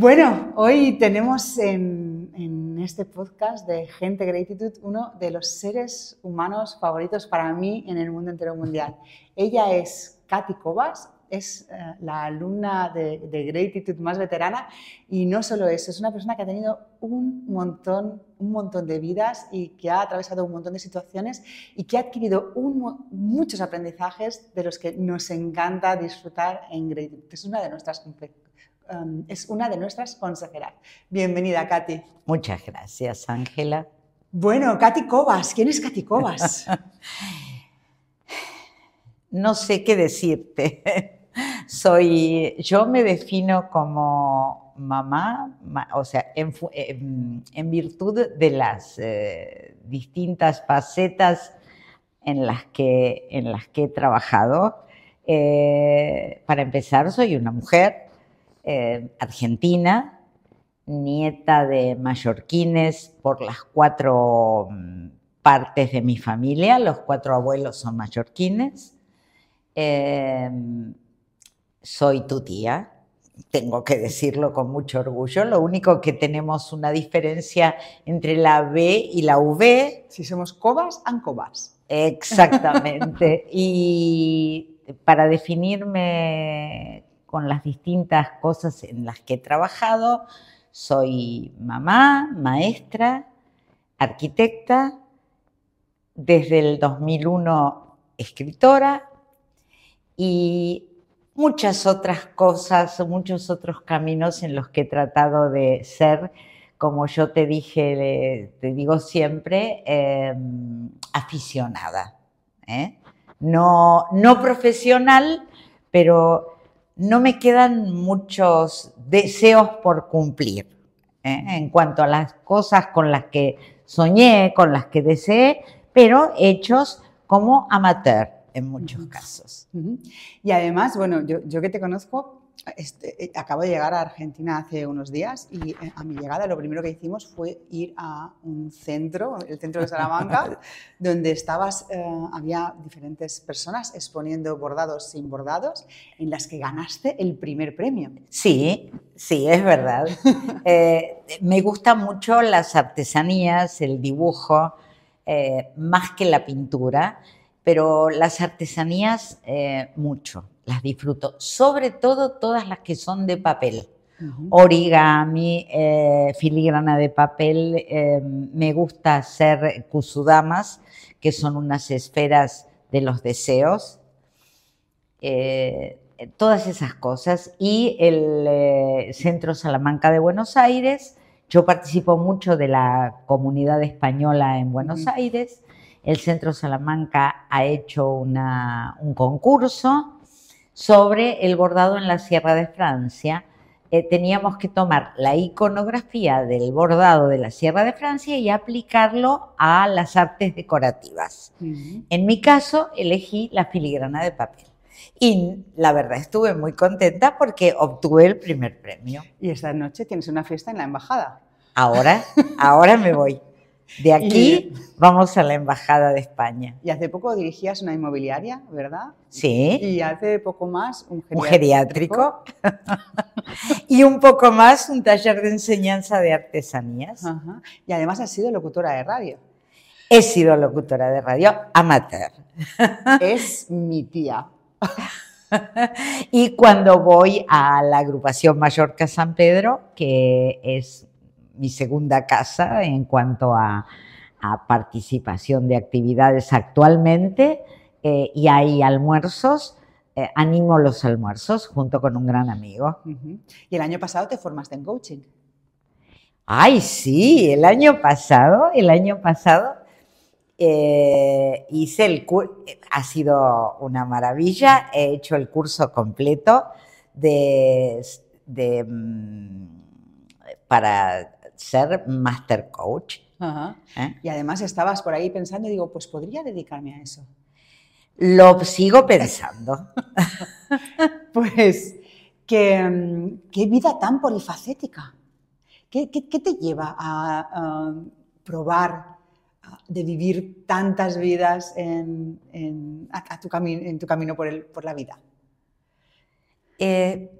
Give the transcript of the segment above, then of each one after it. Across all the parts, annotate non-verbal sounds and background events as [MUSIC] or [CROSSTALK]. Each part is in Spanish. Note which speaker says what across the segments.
Speaker 1: Bueno, hoy tenemos en, este podcast de Gente Gratitud uno de los seres humanos favoritos para mí en el mundo entero mundial. Ella es Katy Cobas, es eh, la alumna de, de, Gratitud más veterana y no solo eso, es una persona que ha tenido un montón, un montón de vidas y que ha atravesado un montón de situaciones y que ha adquirido muchos aprendizajes de los que nos encanta disfrutar en Gratitud. Es una de nuestras um, es una de nuestras consejeras. Bienvenida, Katy.
Speaker 2: Muchas gracias, Ángela.
Speaker 1: Bueno, Katy Cobas, ¿quién es Katy Cobas? [LAUGHS]
Speaker 2: no sé qué decirte. [LAUGHS] Soy, yo me defino como mamá, o sea, en, virtud de las eh, distintas facetas en las que, en las que he trabajado. Eh, para empezar, soy una mujer eh, argentina, nieta de mallorquines por las cuatro mm, partes de mi familia, los cuatro abuelos son mallorquines. soy tu tía, tengo que decirlo con mucho orgullo. Lo único que tenemos una diferencia entre la B y la V.
Speaker 1: Si somos cobas, ancobas.
Speaker 2: Exactamente. [LAUGHS] y para definirme con las distintas cosas en las que he trabajado, soy mamá, maestra, arquitecta, desde el 2001 escritora y muchas otras cosas, muchos otros caminos en los que he tratado de ser, como yo te dije, te digo siempre, em, aficionada. ¿eh? No, no profesional, pero no me quedan muchos deseos por cumplir. ¿eh? En cuanto a las cosas con las que soñé, con las que deseé, pero hechos como amateur en muchos casos.
Speaker 1: Y además, bueno, yo, yo que te conozco, este, eh, acabo de llegar a Argentina hace unos días y eh, a mi llegada lo primero que hicimos fue ir a un centro, el centro de Salamanca, [LAUGHS] donde estabas, eh, había diferentes personas exponiendo bordados sin bordados, en las que ganaste el primer premio.
Speaker 2: Sí, sí, es verdad. [LAUGHS] me gustan mucho las artesanías, el dibujo, más que la pintura pero las artesanías mucho, las disfruto, sobre todo todas las que son de papel. Origami, eh, filigrana de papel, eh, me gusta hacer kusudamas, que son unas esferas de los deseos, todas esas cosas. Y el Centro Salamanca de Buenos Aires, yo participo mucho de la comunidad española en Buenos Aires, el Centro Salamanca ha hecho un concurso sobre el bordado en la Sierra de Francia. Eh, teníamos que tomar la iconografía del bordado de la Sierra de Francia y aplicarlo a las artes decorativas. En mi caso, elegí la filigrana de papel. Y la verdad estuve muy contenta porque obtuve el primer premio.
Speaker 1: Y esta noche tienes una fiesta en la embajada.
Speaker 2: Ahora, ahora me voy. De aquí vamos a la Embajada de España.
Speaker 1: Y hace poco dirigías una inmobiliaria, ¿verdad?
Speaker 2: Sí.
Speaker 1: Y hace poco más un
Speaker 2: geriátrico. [LAUGHS] y un poco más un taller de enseñanza de artesanías.
Speaker 1: Y además has sido locutora de radio.
Speaker 2: He sido locutora de radio amateur. [LAUGHS]
Speaker 1: es mi tía.
Speaker 2: y cuando voy a la agrupación Mallorca San Pedro, que es mi segunda casa en cuanto a, participación de actividades actualmente eh, y hay almuerzos. Eh, animo los almuerzos junto con un gran amigo.
Speaker 1: ¿Y el año pasado te formaste en coaching?
Speaker 2: Ay, sí, el año pasado, el año pasado eh, hice el curso, ha sido una maravilla, he hecho el curso completo de, de mm, para ser master coach.
Speaker 1: ¿Eh? Y además estabas por ahí pensando y digo, pues podría dedicarme a eso.
Speaker 2: Lo sigo pensando. [LAUGHS]
Speaker 1: pues, ¿qué, qué vida tan polifacética. ¿Qué, te lleva a, probar de vivir tantas vidas en, tu, en tu camino por, el, por la vida?
Speaker 2: Eh,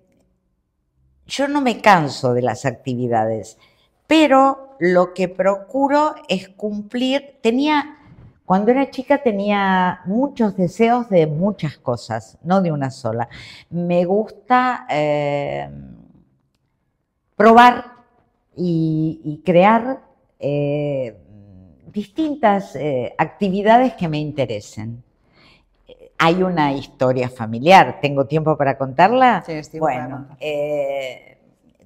Speaker 2: yo no me canso de las actividades, pero lo que procuro es cumplir, tenía, cuando era chica tenía muchos deseos de muchas cosas, no de una sola. Me gusta eh, probar y, crear eh, distintas eh, actividades que me interesen. Hay una historia familiar, ¿tengo tiempo para contarla?
Speaker 1: Sí,
Speaker 2: bueno,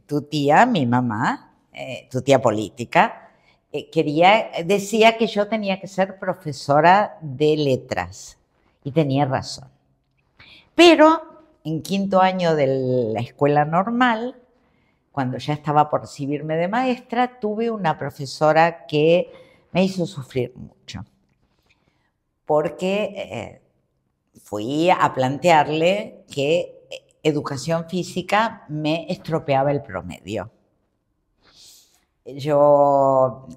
Speaker 2: tu tía, mi mamá, eh, tu tía política, eh, quería, decía que yo tenía que ser profesora de letras y tenía razón. Pero en quinto año de la escuela normal, cuando ya estaba por recibirme de maestra, tuve una profesora que me hizo sufrir mucho, porque eh, fui a plantearle que educación física me estropeaba el promedio yo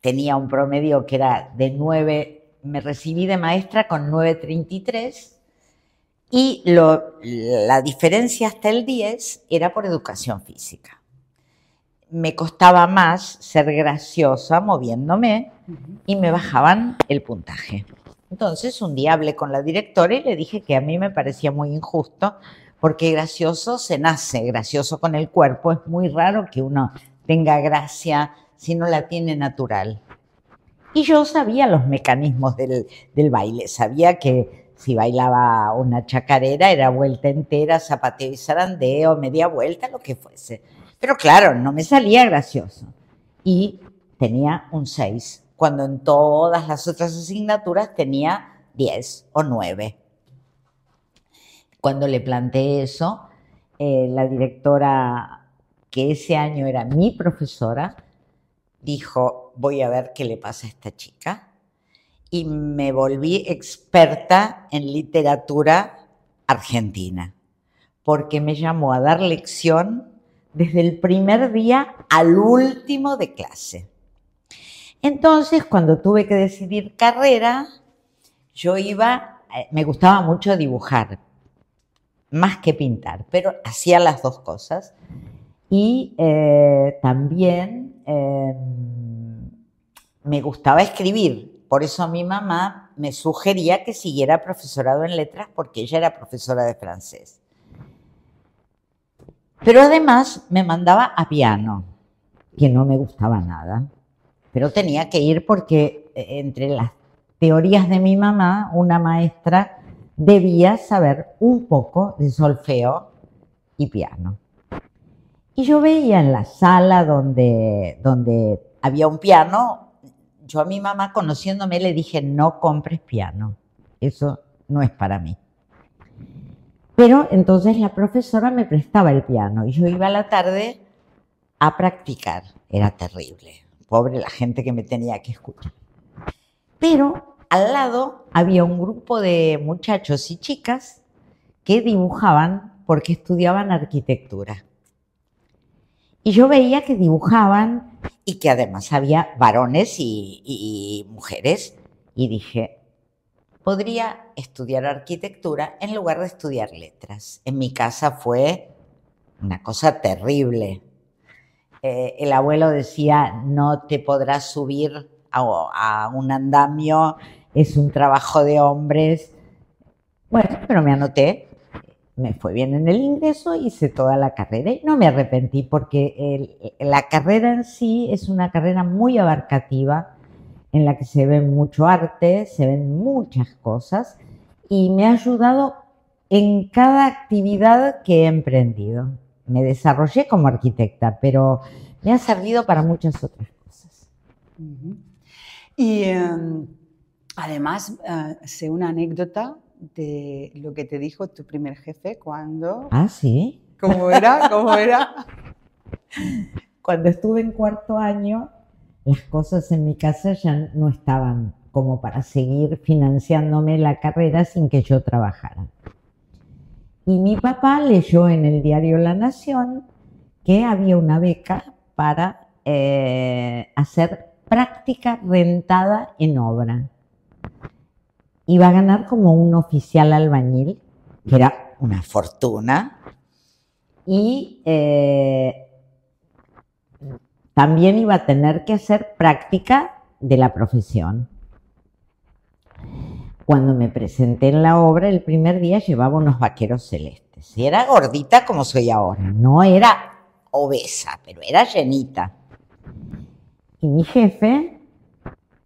Speaker 2: tenía un promedio que era de 9, me recibí de maestra con 9.33 y la diferencia hasta el 10 era por educación física. Me costaba más ser graciosa moviéndome y me bajaban el puntaje. Entonces un día hablé con la directora y le dije que a mí me parecía muy injusto porque gracioso se nace, gracioso con el cuerpo. Es muy raro que uno tenga gracia si no la tiene natural. Y yo sabía los mecanismos del, baile, sabía que si bailaba una chacarera era vuelta entera, zapateo y zarandeo, media vuelta, lo que fuese. Pero claro, no me salía gracioso. Y tenía un 6, cuando en todas las otras asignaturas tenía 10 o 9. Cuando le planteé eso, eh, la directora que ese año era mi profesora, dijo, voy a ver qué le pasa a esta chica. Y me volví experta en literatura argentina, porque me llamó a dar lección desde el primer día al último de clase. Entonces, cuando tuve que decidir carrera, yo iba, eh, me gustaba mucho dibujar, más que pintar, pero hacía las dos cosas. Y eh, también em, me gustaba escribir, por eso mi mamá me sugería que siguiera profesorado en letras porque ella era profesora de francés. Pero además me mandaba a piano, que no me gustaba nada. Pero tenía que ir porque eh, entre las teorías de mi mamá, una maestra debía saber un poco de solfeo y piano. Y yo veía en la sala donde, donde había un piano, yo a mi mamá conociéndome le dije, no compres piano, eso no es para mí. Pero entonces la profesora me prestaba el piano y yo iba a la tarde a practicar. Era terrible, pobre la gente que me tenía que escuchar. Pero al lado había un grupo de muchachos y chicas que dibujaban porque estudiaban arquitectura. Y yo veía que dibujaban y que además había varones y, mujeres. Y dije, podría estudiar arquitectura en lugar de estudiar letras. En mi casa fue una cosa terrible. Eh, el abuelo decía, no te podrás subir a, un andamio, es un trabajo de hombres. Bueno, pero me anoté me fue bien en el ingreso, hice toda la carrera y no me arrepentí porque la carrera en sí es una carrera muy abarcativa en la que se ve mucho arte, se ven muchas cosas y me ha ayudado en cada actividad que he emprendido. Me desarrollé como arquitecta, pero me ha servido para muchas otras cosas.
Speaker 1: Y em, además, eh, sé una anécdota de lo que te dijo tu primer jefe cuando...
Speaker 2: Ah, sí.
Speaker 1: ¿Cómo era? ¿Cómo era? [LAUGHS]
Speaker 2: Cuando estuve en cuarto año, las cosas en mi casa ya no estaban como para seguir financiándome la carrera sin que yo trabajara. Y mi papá leyó en el diario La Nación que había una beca para eh, hacer práctica rentada en obra iba a ganar como un oficial albañil, que era una fortuna. y eh, también iba a tener que hacer práctica de la profesión. Cuando me presenté en la obra, el primer día llevaba unos vaqueros celestes. Era gordita como soy ahora, no era obesa, pero era llenita. Y mi jefe,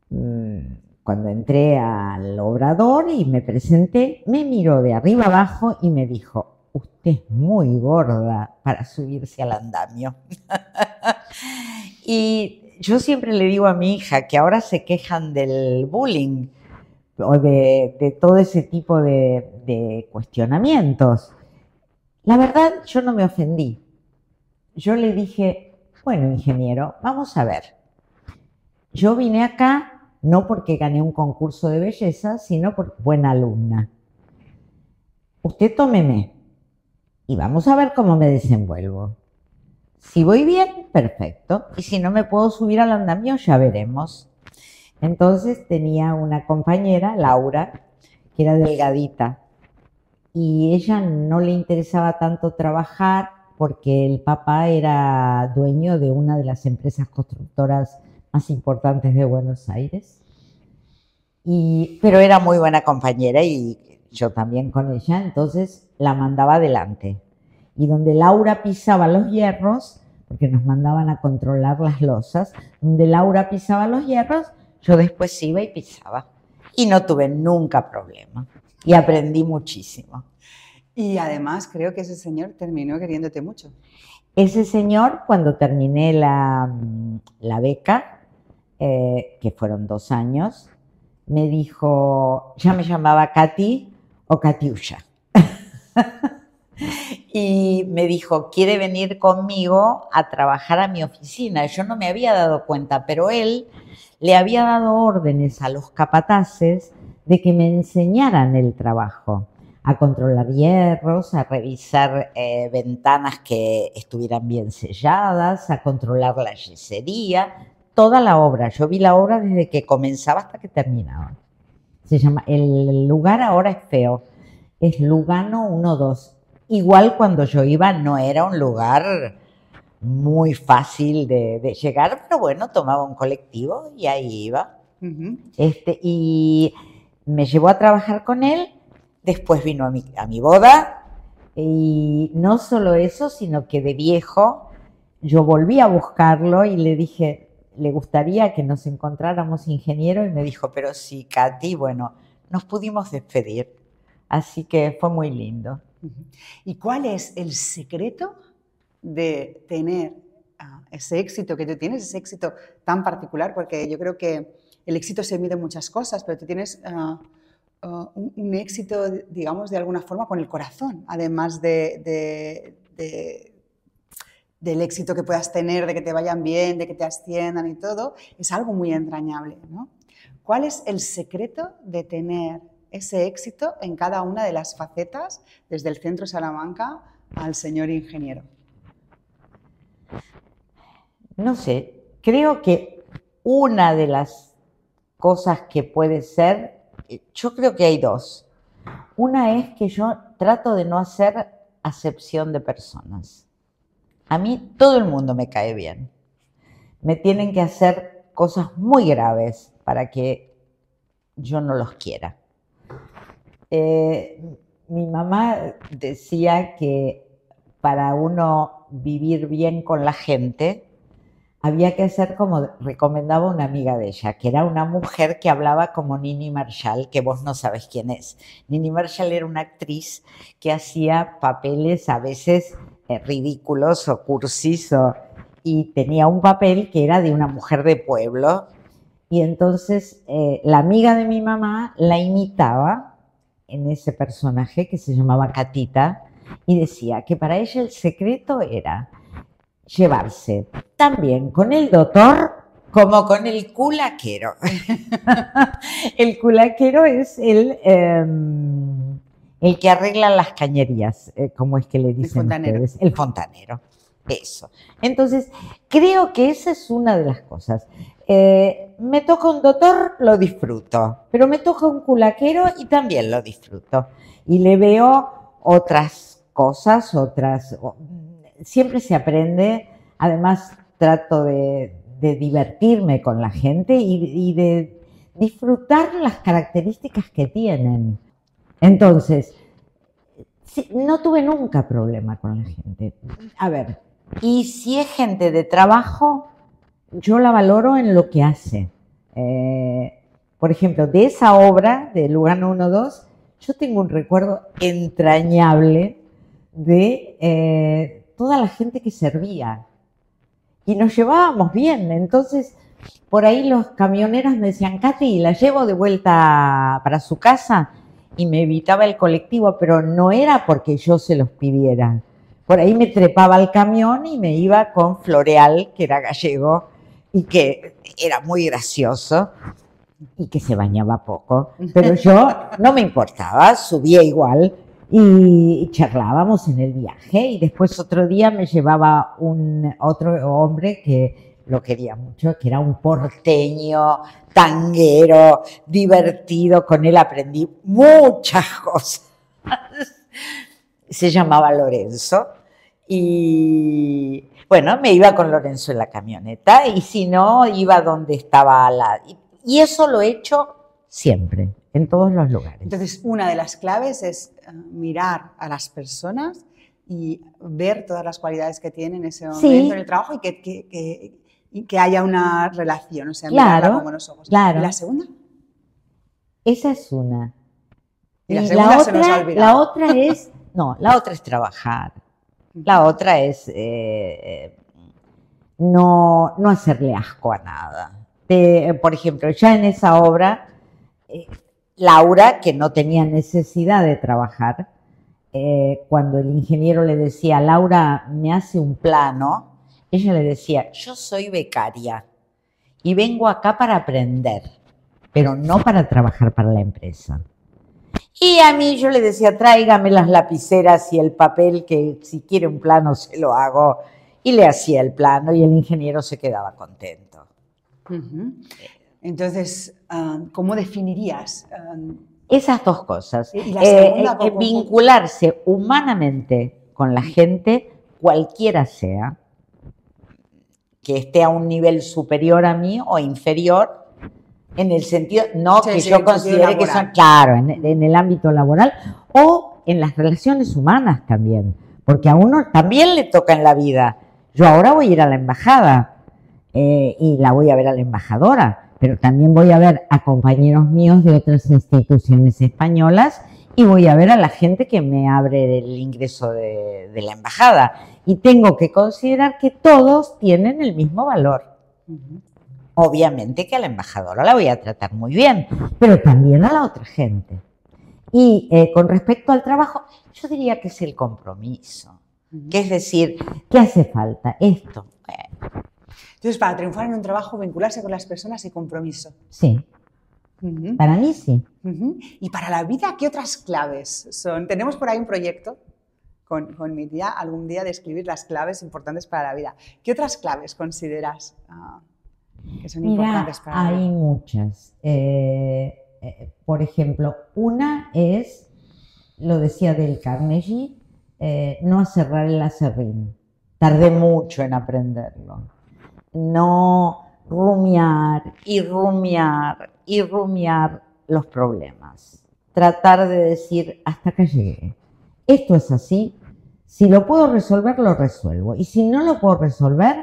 Speaker 2: mm, cuando entré al obrador y me presenté, me miró de arriba abajo y me dijo, usted es muy gorda para subirse al andamio. [LAUGHS] y yo siempre le digo a mi hija que ahora se quejan del bullying o de, todo ese tipo de, cuestionamientos. La verdad, yo no me ofendí. Yo le dije, bueno, ingeniero, vamos a ver. Yo vine acá no porque gané un concurso de belleza, sino por buena alumna. Usted tómeme y vamos a ver cómo me desenvuelvo. Si voy bien, perfecto. Y si no me puedo subir al andamio, ya veremos. Entonces tenía una compañera, Laura, que era delgadita. Y ella no le interesaba tanto trabajar porque el papá era dueño de una de las empresas constructoras más importantes de Buenos Aires. Y, pero era muy buena compañera y yo también con ella, entonces la mandaba adelante. Y donde Laura pisaba los hierros, porque nos mandaban a controlar las losas, donde Laura pisaba los hierros, yo después iba y pisaba. Y no tuve nunca problema. Y aprendí muchísimo.
Speaker 1: Y además creo que ese señor terminó queriéndote mucho.
Speaker 2: Ese señor, cuando terminé la, la beca, eh, que fueron dos años, me dijo, ya me llamaba Katy o Katiusha. [LAUGHS] y me dijo, quiere venir conmigo a trabajar a mi oficina. Yo no me había dado cuenta, pero él le había dado órdenes a los capataces de que me enseñaran el trabajo, a controlar hierros, a revisar eh, ventanas que estuvieran bien selladas, a controlar la yesería, toda la obra. Yo vi la obra desde que comenzaba hasta que terminaba. Se llama, el lugar ahora es feo. Es Lugano 1-2. Igual cuando yo iba no era un lugar muy fácil de, llegar, pero bueno, tomaba un colectivo y ahí iba. este, y me llevó a trabajar con él, después vino a mi, a mi boda y no solo eso, sino que de viejo yo volví a buscarlo y le dije, le gustaría que nos encontráramos ingeniero y me dijo, pero sí, Katy, bueno, nos pudimos despedir. Así que fue muy lindo.
Speaker 1: ¿Y cuál es el secreto de tener ah, ese éxito que tú tienes, ese éxito tan particular? Porque yo creo que el éxito se mide en muchas cosas, pero tú tienes ah, ah, un, éxito, digamos, de alguna forma con el corazón, además de del éxito que puedas tener, de que te vayan bien, de que te asciendan y todo, es algo muy entrañable. ¿no? ¿Cuál es el secreto de tener ese éxito en cada una de las facetas, desde el centro Salamanca al señor ingeniero?
Speaker 2: No sé, creo que una de las cosas que puede ser, yo creo que hay dos. Una es que yo trato de no hacer acepción de personas. A mí todo el mundo me cae bien. Me tienen que hacer cosas muy graves para que yo no los quiera. Eh, mi mamá decía que para uno vivir bien con la gente, había que hacer como recomendaba una amiga de ella, que era una mujer que hablaba como Nini Marshall, que vos no sabes quién es. Nini Marshall era una actriz que hacía papeles a veces ridículos o cursis y tenía un papel que era de una mujer de pueblo y entonces eh, la amiga de mi mamá la imitaba en ese personaje que se llamaba Catita y decía que para ella el secreto era llevarse también con el doctor como con el culaquero. [LAUGHS] el culaquero es el... Em, el que arregla las cañerías, eh, como es que le dicen el fontanero. ustedes, el fontanero. Eso. Entonces, creo que esa es una de las cosas. Eh, me toca un doctor, lo disfruto, pero me toca un culaquero y también lo disfruto. Y le veo otras cosas, otras, siempre se aprende, además trato de, divertirme con la gente y, de disfrutar las características que tienen. Entonces, no tuve nunca problema con la gente. A ver, y si es gente de trabajo, yo la valoro en lo que hace. Eh, por ejemplo, de esa obra de Lugano 1-2, yo tengo un recuerdo entrañable de eh, toda la gente que servía. Y nos llevábamos bien. Entonces, por ahí los camioneros me decían, Katy, la llevo de vuelta para su casa. Y me evitaba el colectivo, pero no era porque yo se los pidiera. Por ahí me trepaba al camión y me iba con Floreal, que era gallego, y que era muy gracioso y que se bañaba poco, pero yo no me importaba, subía igual y charlábamos en el viaje y después otro día me llevaba un otro hombre que lo quería mucho, que era un porteño, tanguero, divertido, con él aprendí muchas [LAUGHS] cosas. Se llamaba Lorenzo y bueno, me iba con Lorenzo en la camioneta y si no, iba donde estaba la... Y eso lo he hecho siempre, en todos los lugares.
Speaker 1: Entonces, una de las claves es eh, mirar a las personas y ver todas las cualidades que tienen en ese momento en el trabajo y que, que, que, haya una relación, o sea,
Speaker 2: claro,
Speaker 1: con buenos ojos.
Speaker 2: Claro.
Speaker 1: ¿Y la segunda?
Speaker 2: Esa es una.
Speaker 1: Y la, segunda
Speaker 2: otra,
Speaker 1: se nos ha.
Speaker 2: La otra es, no, la otra es trabajar. La otra es eh, no, no hacerle asco a nada por ejemplo, ya en esa obra, eh, Laura, que no tenía necesidad de trabajar, eh, cuando el ingeniero le decía, Laura, me hace un plano, ella le decía, yo soy becaria y vengo acá para aprender, pero no para trabajar para la empresa. Y a mí yo le decía, tráigame las lapiceras y el papel, que si quiere un plano se lo hago. Y le hacía el plano y el ingeniero se quedaba contento.
Speaker 1: Entonces, ah, ¿cómo definirías? Ah,
Speaker 2: Esas dos cosas. Eh, eh, vincularse humanamente con la gente, cualquiera sea, que esté a un nivel superior a mí o inferior, en el sentido, no que yo considere que son, claro, en, en, el ámbito laboral o en las relaciones humanas también, porque a uno también le toca en la vida. Yo ahora voy a ir a la embajada, eh, y la voy a ver a la embajadora, pero también voy a ver a compañeros míos de otras instituciones españolas y voy a ver a la gente que me abre el ingreso de, la embajada. Y tengo que considerar que todos tienen el mismo valor. Obviamente que a la embajadora la voy a tratar muy bien, pero también a la otra gente. Y eh, con respecto al trabajo, yo diría que es el compromiso. Que es decir, ¿qué hace falta? Esto.
Speaker 1: Entonces, para triunfar en un trabajo, vincularse con las personas y compromiso.
Speaker 2: Sí. Para mí sí.
Speaker 1: Y para la vida, ¿qué otras claves son? Tenemos por ahí un proyecto con, con, mi tía algún día de escribir las claves importantes para la vida. ¿Qué otras claves consideras ah, que son importantes para
Speaker 2: la vida? Hay muchas. Eh, eh, por ejemplo, una es, lo decía del Carnegie, eh, no cerrar el acerrín. Tardé mucho en aprenderlo no rumiar y rumiar y rumiar los problemas. Tratar de decir, hasta que llegué. Esto es así. Si lo puedo resolver, lo resuelvo. Y si no lo puedo resolver,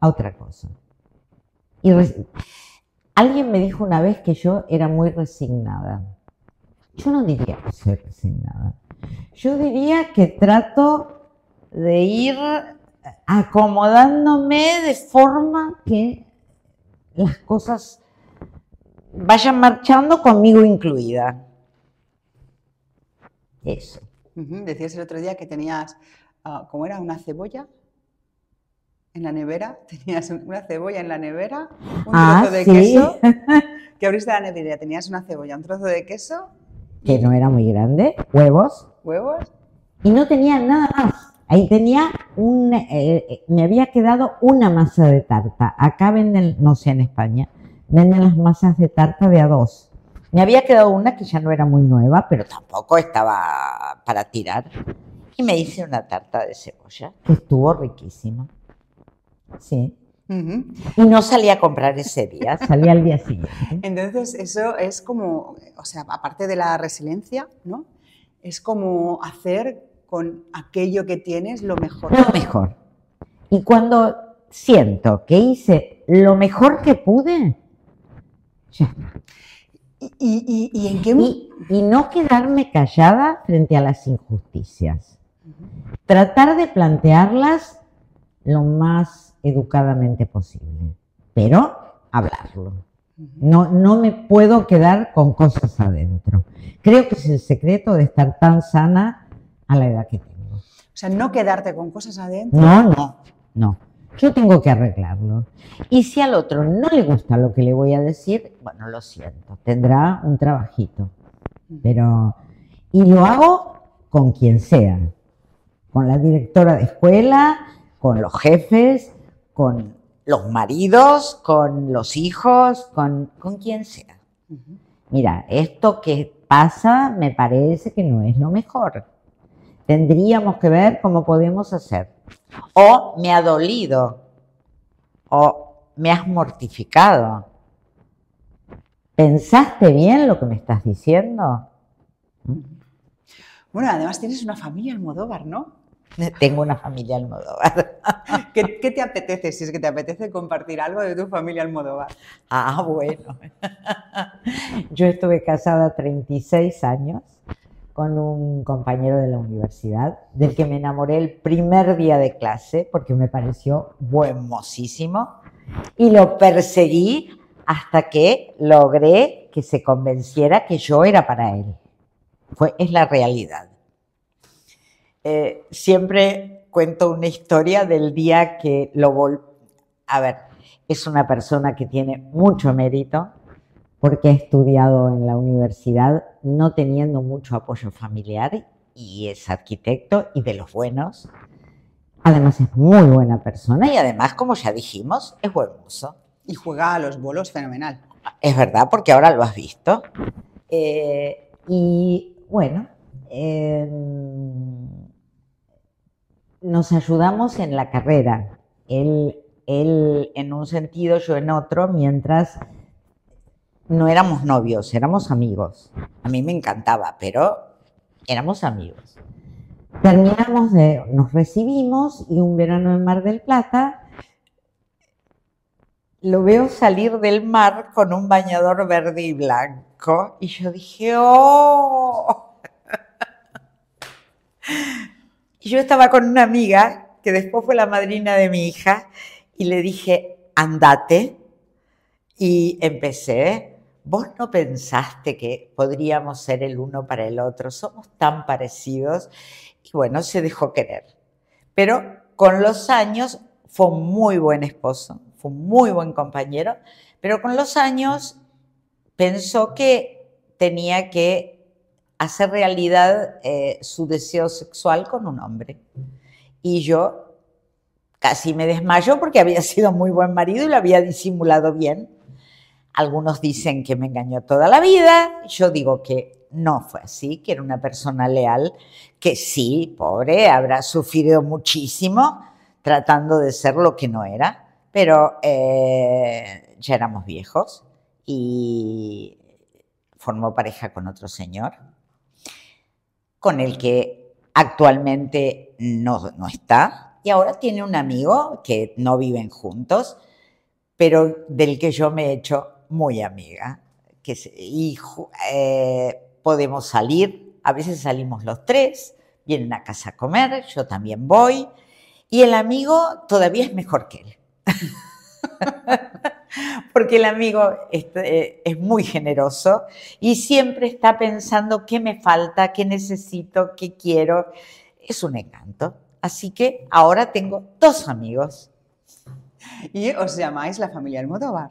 Speaker 2: a otra cosa. Alguien me dijo una vez que yo era muy resignada. Yo no diría que soy resignada. Yo diría que trato de ir acomodándome de forma que las cosas vayan marchando conmigo incluida. Eso.
Speaker 1: Decías el otro día que tenías, uh, ¿cómo era? ¿Una cebolla? En la nevera, [LAUGHS] tenías una cebolla en la nevera, un
Speaker 2: ah,
Speaker 1: trozo de queso, [LAUGHS] que abriste la nevera, tenías una cebolla, un trozo de queso.
Speaker 2: Que no era muy grande, huevos.
Speaker 1: Huevos.
Speaker 2: Y no tenía nada más. Ahí tenía un, eh, eh, me había quedado una masa de tarta. Acá venden, no sé en España, venden las masas de tarta de a dos. Me había quedado una que ya no era muy nueva, pero tampoco estaba para tirar. y me hice una tarta de cebolla, que estuvo riquísima. Sí. Y no salí a comprar ese día, salí al día siguiente. [LAUGHS]
Speaker 1: Entonces, eso es como, o sea, aparte de la resiliencia, ¿no? Es como hacer con aquello que tienes lo mejor.
Speaker 2: Lo mejor. Y cuando siento que hice lo mejor que pude, ya está.
Speaker 1: ¿Y, y- y- y en qué
Speaker 2: Y, y no quedarme callada frente a las injusticias. Tratar de plantearlas lo más educadamente posible, pero hablarlo. No, no me puedo quedar con cosas adentro. Creo que es el secreto de estar tan sana a la edad que tengo.
Speaker 1: O sea, no quedarte con cosas adentro.
Speaker 2: No, no, no. Yo tengo que arreglarlo. Y si al otro no le gusta lo que le voy a decir, bueno, lo siento, tendrá un trabajito. Pero, y lo hago con quien sea, con la directora de escuela, con los jefes, con los maridos, con los hijos, con, con quien sea. Mira, esto que pasa me parece que no es lo mejor. Tendríamos que ver cómo podemos hacer. O me ha dolido. O me has mortificado. ¿Pensaste bien lo que me estás diciendo?
Speaker 1: Bueno, además tienes una familia Almodóvar, ¿no?
Speaker 2: Tengo una familia Almodóvar. [LAUGHS]
Speaker 1: ¿Qué, qué te apetece, si es que te apetece compartir algo de tu familia Almodóvar?
Speaker 2: Ah, bueno. [LAUGHS] Yo estuve casada 36 años con un compañero de la universidad, del que me enamoré el primer día de clase porque me pareció buenmosísimo y lo perseguí hasta que logré que se convenciera que yo era para él. Fue, es la realidad. Eh, siempre cuento una historia del día que lo vol... A ver, es una persona que tiene mucho mérito porque ha estudiado en la universidad no teniendo mucho apoyo familiar y es arquitecto y de los buenos. Además es muy buena persona y además, como ya dijimos, es buen mozo.
Speaker 1: Y juega a los bolos fenomenal.
Speaker 2: Es verdad, porque ahora lo has visto. Eh, y bueno, eh, nos ayudamos en la carrera. Él, él en un sentido, yo en otro, mientras no éramos novios, éramos amigos. A mí me encantaba, pero éramos amigos. Terminamos de, nos recibimos y un verano en Mar del Plata lo veo salir del mar con un bañador verde y blanco y yo dije, ¡oh! [LAUGHS] Y yo estaba con una amiga que después fue la madrina de mi hija y le dije, andate. Y empecé, vos no pensaste que podríamos ser el uno para el otro, somos tan parecidos. Y bueno, se dejó querer. Pero con los años fue un muy buen esposo, fue un muy buen compañero, pero con los años pensó que tenía que hacer realidad eh, su deseo sexual con un hombre. Y yo casi me desmayo porque había sido muy buen marido y lo había disimulado bien. Algunos dicen que me engañó toda la vida, yo digo que no fue así, que era una persona leal, que sí, pobre, habrá sufrido muchísimo tratando de ser lo que no era, pero eh, ya éramos viejos y formó pareja con otro señor, con el que actualmente no, no está, y ahora tiene un amigo que no viven juntos, pero del que yo me he hecho muy amiga. Que y eh, podemos salir, a veces salimos los tres, vienen a casa a comer, yo también voy, y el amigo todavía es mejor que él. [LAUGHS] Porque el amigo es, eh, es muy generoso y siempre está pensando qué me falta, qué necesito, qué quiero. Es un encanto. Así que ahora tengo dos amigos
Speaker 1: Y os llamáis la familia Almodóvar.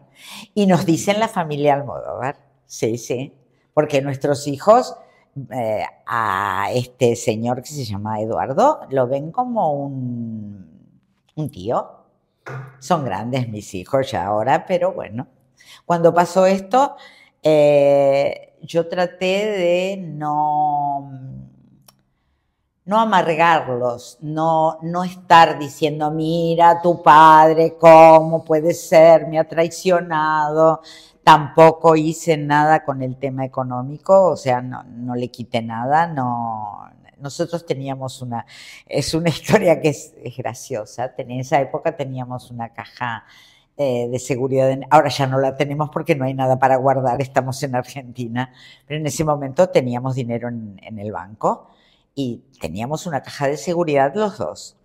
Speaker 2: y nos dicen la familia Almodóvar. Sí, sí. Porque nuestros hijos eh, a este señor que se llama Eduardo lo ven como un, un tío. Son grandes mis hijos ya ahora, pero bueno. Cuando pasó esto, eh, yo traté de no, no amargarlos, no, no estar diciendo, mira, tu padre, ¿cómo puede ser? Me ha traicionado. Tampoco hice nada con el tema económico, o sea, no, no le quité nada, no. Nosotros teníamos una, es una [LAUGHS] historia que es, graciosa, en esa época teníamos una caja eh, de seguridad. Ahora ya no la tenemos porque no hay nada para guardar, estamos en Argentina, pero en ese momento teníamos dinero en, en el banco y teníamos una caja de seguridad los dos.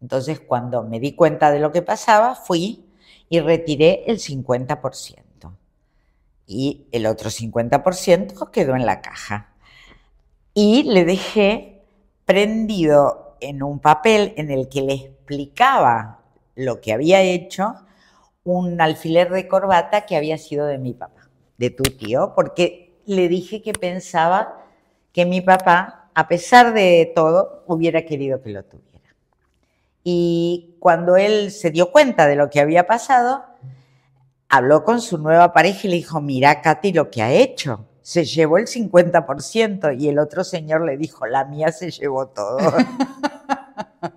Speaker 2: Entonces, cuando me di cuenta de lo que pasaba, fui y retiré el 50%. Y el otro 50% quedó en la caja. Y le dejé prendido en un papel en el que le explicaba lo que había hecho un alfiler de corbata que había sido de mi papá, de tu tío, porque le dije que pensaba que mi papá a pesar de todo, hubiera querido que lo tuviera. Y cuando él se dio cuenta de lo que había pasado, habló con su nueva pareja y le dijo, mira, Katy, lo que ha hecho. Se llevó el 50% y el otro señor le dijo, la mía se llevó todo. [LAUGHS]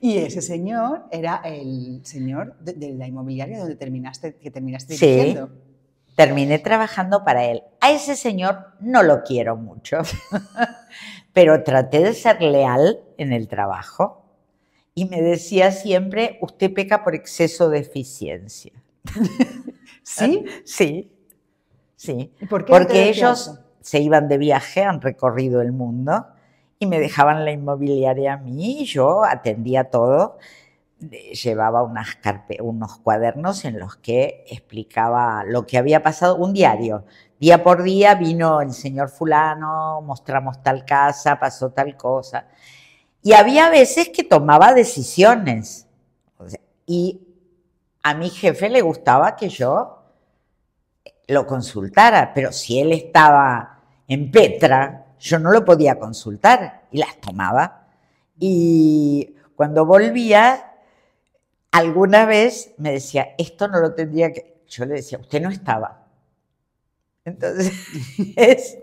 Speaker 1: y ese señor era el señor de, la inmobiliaria donde terminaste, que terminaste dirigiendo
Speaker 2: terminé trabajando para él. A ese señor no lo quiero mucho, [LAUGHS] pero traté de ser leal en el trabajo y me decía siempre, usted peca por exceso de eficiencia. [LAUGHS]
Speaker 1: ¿Sí?
Speaker 2: Sí, sí. Porque ellos se iban de viaje, han recorrido el mundo y me dejaban la inmobiliaria a mí y yo atendía todo llevaba unos cuadernos en los que explicaba lo que había pasado, un diario. Día por día vino el señor fulano, mostramos tal casa, pasó tal cosa. Y había veces que tomaba decisiones. y a mi jefe le gustaba que yo lo consultara, pero si él estaba en Petra, yo no lo podía consultar y las tomaba. Y cuando volvía, alguna vez me decía, esto no lo tendría que... Yo le decía, usted no estaba. Entonces, [LAUGHS]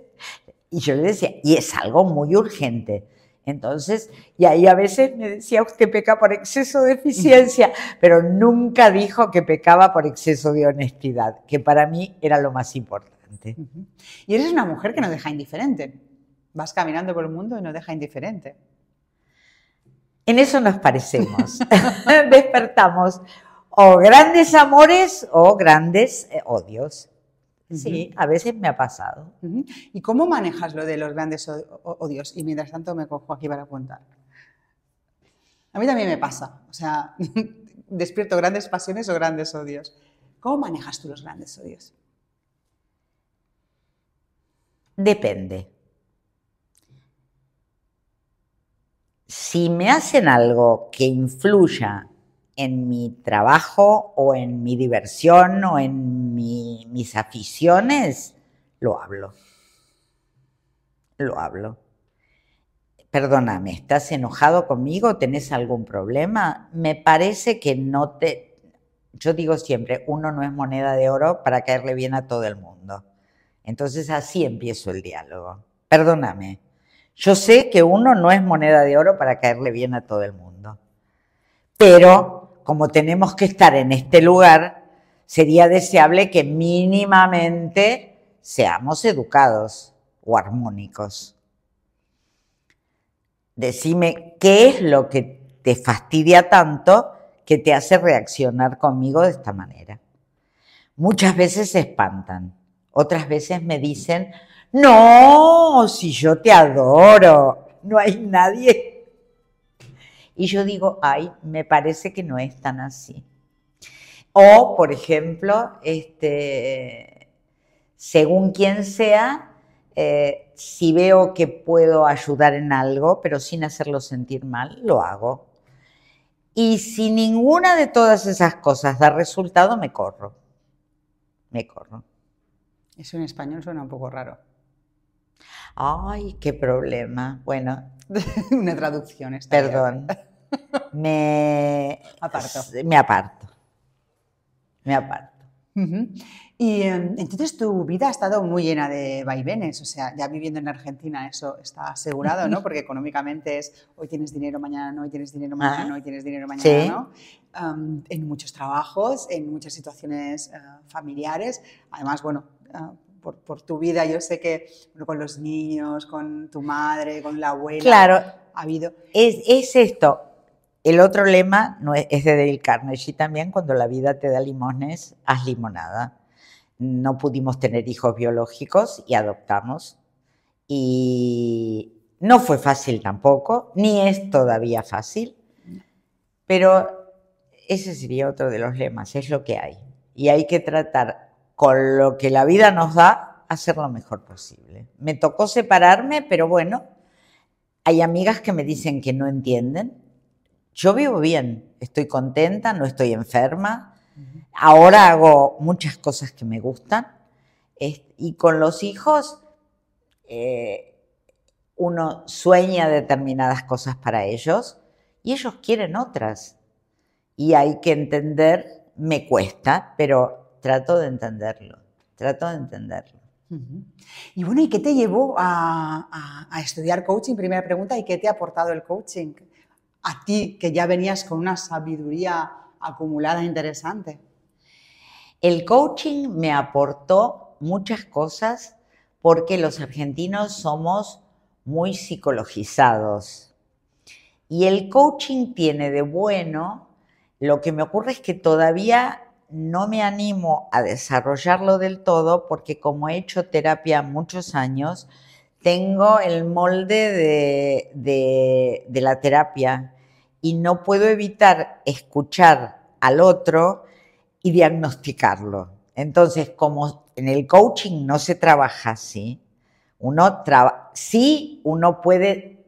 Speaker 2: y yo le decía, y es algo muy urgente. Entonces, y ahí a veces me decía, usted peca por exceso de eficiencia, [LAUGHS] pero nunca dijo que pecaba por exceso de honestidad, que para mí era lo más importante.
Speaker 1: Y eres una mujer que no deja indiferente. Vas caminando por el mundo y no deja indiferente.
Speaker 2: En eso nos parecemos. [LAUGHS] Despertamos o grandes amores o grandes eh, odios. Sí, a veces me ha pasado.
Speaker 1: ¿Y cómo manejas lo de los grandes odios? Y mientras tanto me cojo aquí para apuntar. A mí también me pasa. O sea, [LAUGHS] despierto grandes pasiones o grandes odios. ¿Cómo manejas tú los grandes odios?
Speaker 2: Depende. Si me hacen algo que influya en mi trabajo o en mi diversión o en mis aficiones, lo hablo. Lo hablo. Perdóname, ¿estás enojado conmigo? ¿Tenés algún problema? Me parece que no te... Yo digo siempre, uno no es moneda de oro para caerle bien a todo el mundo. Entonces así empiezo el diálogo. Perdóname, yo sé que uno no es moneda de oro para caerle bien a todo el mundo. Pero como tenemos que estar en este lugar, sería deseable que mínimamente seamos educados o armónicos. Decime qué es lo que te fastidia tanto que te hace reaccionar conmigo de esta manera. Muchas veces se espantan, otras veces me dicen, no, si yo te adoro, no hay nadie. Y yo digo, ay, me parece que no es tan así. O, por ejemplo, este, según quien sea, eh, si veo que puedo ayudar en algo, pero sin hacerlo sentir mal, lo hago. Y si ninguna de todas esas cosas da resultado, me corro. Me corro.
Speaker 1: Eso en español suena un poco raro.
Speaker 2: Ay, qué problema. Bueno. [LAUGHS]
Speaker 1: Una traducción.
Speaker 2: Está Perdón. [LAUGHS] Me
Speaker 1: aparto.
Speaker 2: Me aparto. Me aparto.
Speaker 1: Y em, entonces tu vida ha estado muy llena de vaivenes, o sea, ya viviendo en Argentina eso está asegurado, ¿no? [LAUGHS] Porque económicamente es hoy tienes dinero, mañana no, hoy tienes dinero, mañana no, hoy tienes dinero, mañana no. En muchos trabajos, en muchas situaciones eh, familiares, además, bueno, eh, por, tu vida, yo sé que con los niños, con tu madre, con la abuela,
Speaker 2: claro,
Speaker 1: ha habido...
Speaker 2: Es, es esto, el otro lema no es, de Dale Carnegie también, cuando la vida te da limones, haz limonada. No pudimos tener hijos biológicos y adoptamos. Y no fue fácil tampoco, ni es todavía fácil, pero ese sería otro de los lemas, es lo que hay. Y hay que tratar con lo que la vida nos da, hacer lo mejor posible. Me tocó separarme, pero bueno, hay amigas que me dicen que no entienden, yo vivo bien, estoy contenta, no estoy enferma. Ahora hago muchas cosas que me gustan. Y con los hijos, eh, uno sueña determinadas cosas para ellos y ellos quieren otras. Y hay que entender, me cuesta, pero trato de entenderlo, trato de entenderlo.
Speaker 1: Y bueno, ¿y qué te llevó a, a, estudiar coaching? Primera pregunta, ¿y qué te ha aportado el coaching? a ti que ya venías con una sabiduría acumulada interesante?
Speaker 2: El coaching me aportó muchas cosas porque los argentinos somos muy psicologizados. Y el coaching tiene de bueno, lo que me ocurre es que todavía no me animo a desarrollarlo del todo porque como he hecho terapia muchos años, tengo el molde de, la terapia y no puedo evitar escuchar al otro y diagnosticarlo. Entonces, como en el coaching no se trabaja así, uno sí uno puede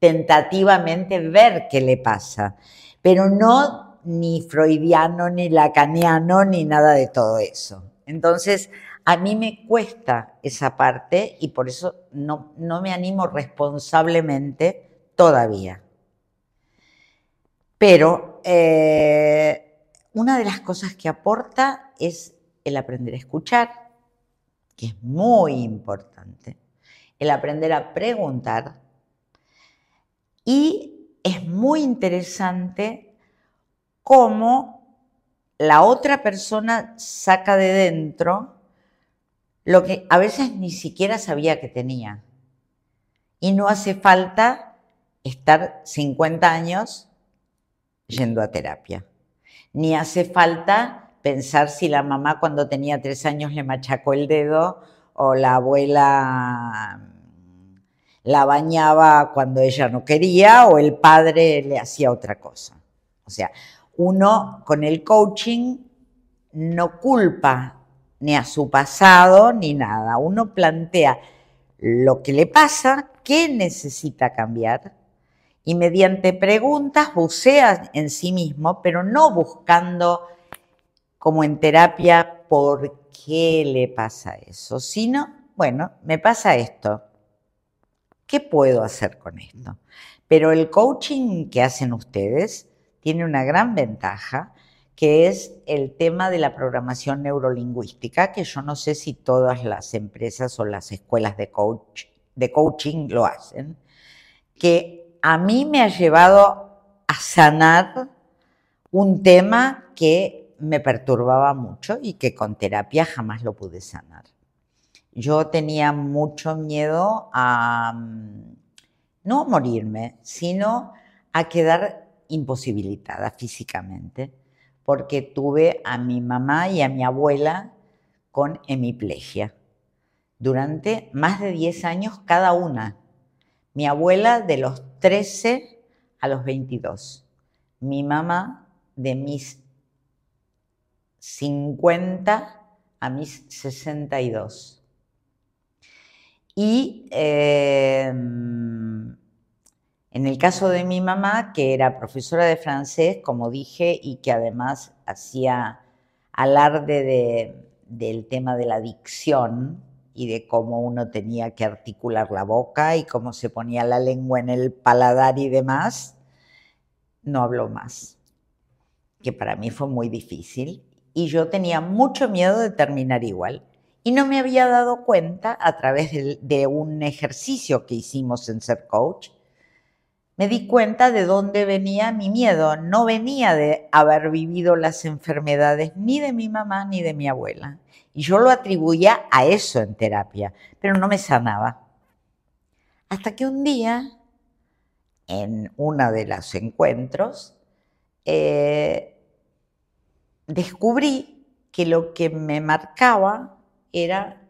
Speaker 2: tentativamente ver qué le pasa, pero no ni freudiano, ni lacaniano, ni nada de todo eso. Entonces, a mí me cuesta esa parte y por eso no, no me animo responsablemente todavía. Pero eh, una de las cosas que aporta es el aprender a escuchar, que es muy importante, el aprender a preguntar y es muy interesante cómo la otra persona saca de dentro lo que a veces ni siquiera sabía que tenía. Y no hace falta estar 50 años yendo a terapia. Ni hace falta pensar si la mamá cuando tenía tres años le machacó el dedo o la abuela mm, la bañaba cuando ella no quería o el padre le hacía otra cosa. O sea, uno con el coaching no culpa ni a su pasado ni nada. Uno plantea lo que le pasa, qué necesita cambiar y mediante preguntas bucea en sí mismo, pero no buscando como en terapia por qué le pasa eso, sino, bueno, me pasa esto, ¿qué puedo hacer con esto? Pero el coaching que hacen ustedes tiene una gran ventaja, que es el tema de la programación neurolingüística, que yo no sé si todas las empresas o las escuelas de, coach, de coaching lo hacen, que a mí me ha llevado a sanar un tema que me perturbaba mucho y que con terapia jamás lo pude sanar. Yo tenía mucho miedo a mm, no morirme, sino a quedar imposibilitada físicamente, porque tuve a mi mamá y a mi abuela con hemiplegia durante más de 10 años cada una. Mi abuela de los 13 a los 22. Mi mamá de mis 50 a mis 62. Y em, en el caso de mi mamá, que era profesora de francés, como dije, y que además hacía alarde del tema de la dicción, y de cómo uno tenía que articular la boca y cómo se ponía la lengua en el paladar y demás, no habló más, que para mí fue muy difícil y yo tenía mucho miedo de terminar igual. Y no me había dado cuenta a través de, un ejercicio que hicimos en Ser Coach, me di cuenta de dónde venía mi miedo. No venía de haber vivido las enfermedades ni de mi mamá ni de mi abuela. Y yo lo atribuía a eso en terapia, pero no me sanaba. Hasta que un día, en uno de los encuentros, eh, descubrí que lo que me marcaba era,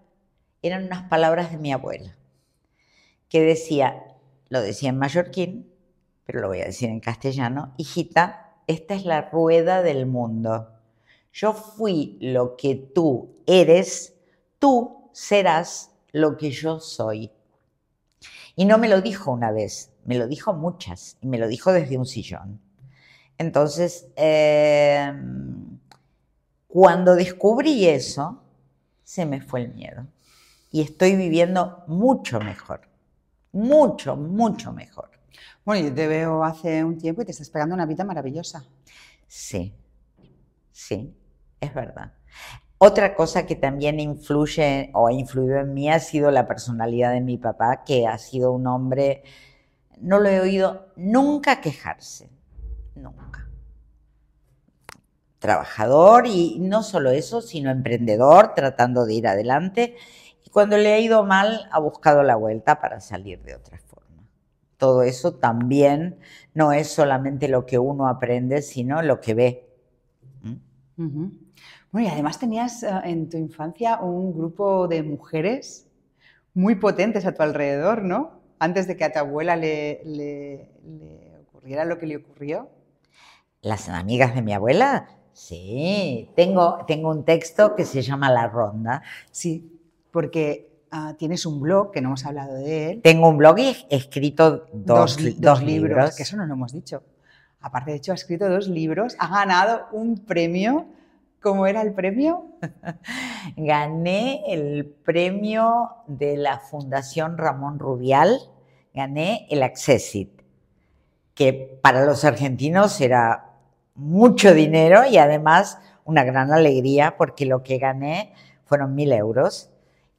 Speaker 2: eran unas palabras de mi abuela, que decía, lo decía en mallorquín, pero lo voy a decir en castellano, hijita, esta es la rueda del mundo. Yo fui lo que tú eres, tú serás lo que yo soy. Y no me lo dijo una vez, me lo dijo muchas, y me lo dijo desde un sillón. Entonces, em, cuando descubrí eso, se me fue el miedo. Y estoy viviendo mucho mejor, mucho, mucho mejor.
Speaker 1: Bueno, yo te veo hace un tiempo y te estás esperando una vida maravillosa.
Speaker 2: Sí, sí, es verdad. Otra cosa que también influye o ha influido en mí ha sido la personalidad de mi papá, que ha sido un hombre, no lo he oído nunca quejarse, nunca. Trabajador y no solo eso, sino emprendedor, tratando de ir adelante. Y cuando le ha ido mal, ha buscado la vuelta para salir de otra todo eso también no es solamente lo que uno aprende, sino lo que ve.
Speaker 1: ¿Mm? Bueno, y además tenías eh, en tu infancia un grupo de mujeres muy potentes a tu alrededor, ¿no? Antes de que a tu abuela le, ocurriera lo que le ocurrió.
Speaker 2: Las amigas de mi abuela, sí. Tengo, tengo un texto que se llama La Ronda.
Speaker 1: Sí, porque Ah, tienes un blog, que no hemos hablado de él.
Speaker 2: Tengo un blog y he escrito dos, libros,
Speaker 1: Que eso no lo hemos dicho. Aparte, de hecho, ha escrito dos libros, ha ganado un premio. ¿Cómo era el premio? [LAUGHS]
Speaker 2: Gané el premio de la Fundación Ramón Rubial, gané el Accessit, que para los argentinos era mucho dinero y además una gran alegría porque lo que gané fueron mil euros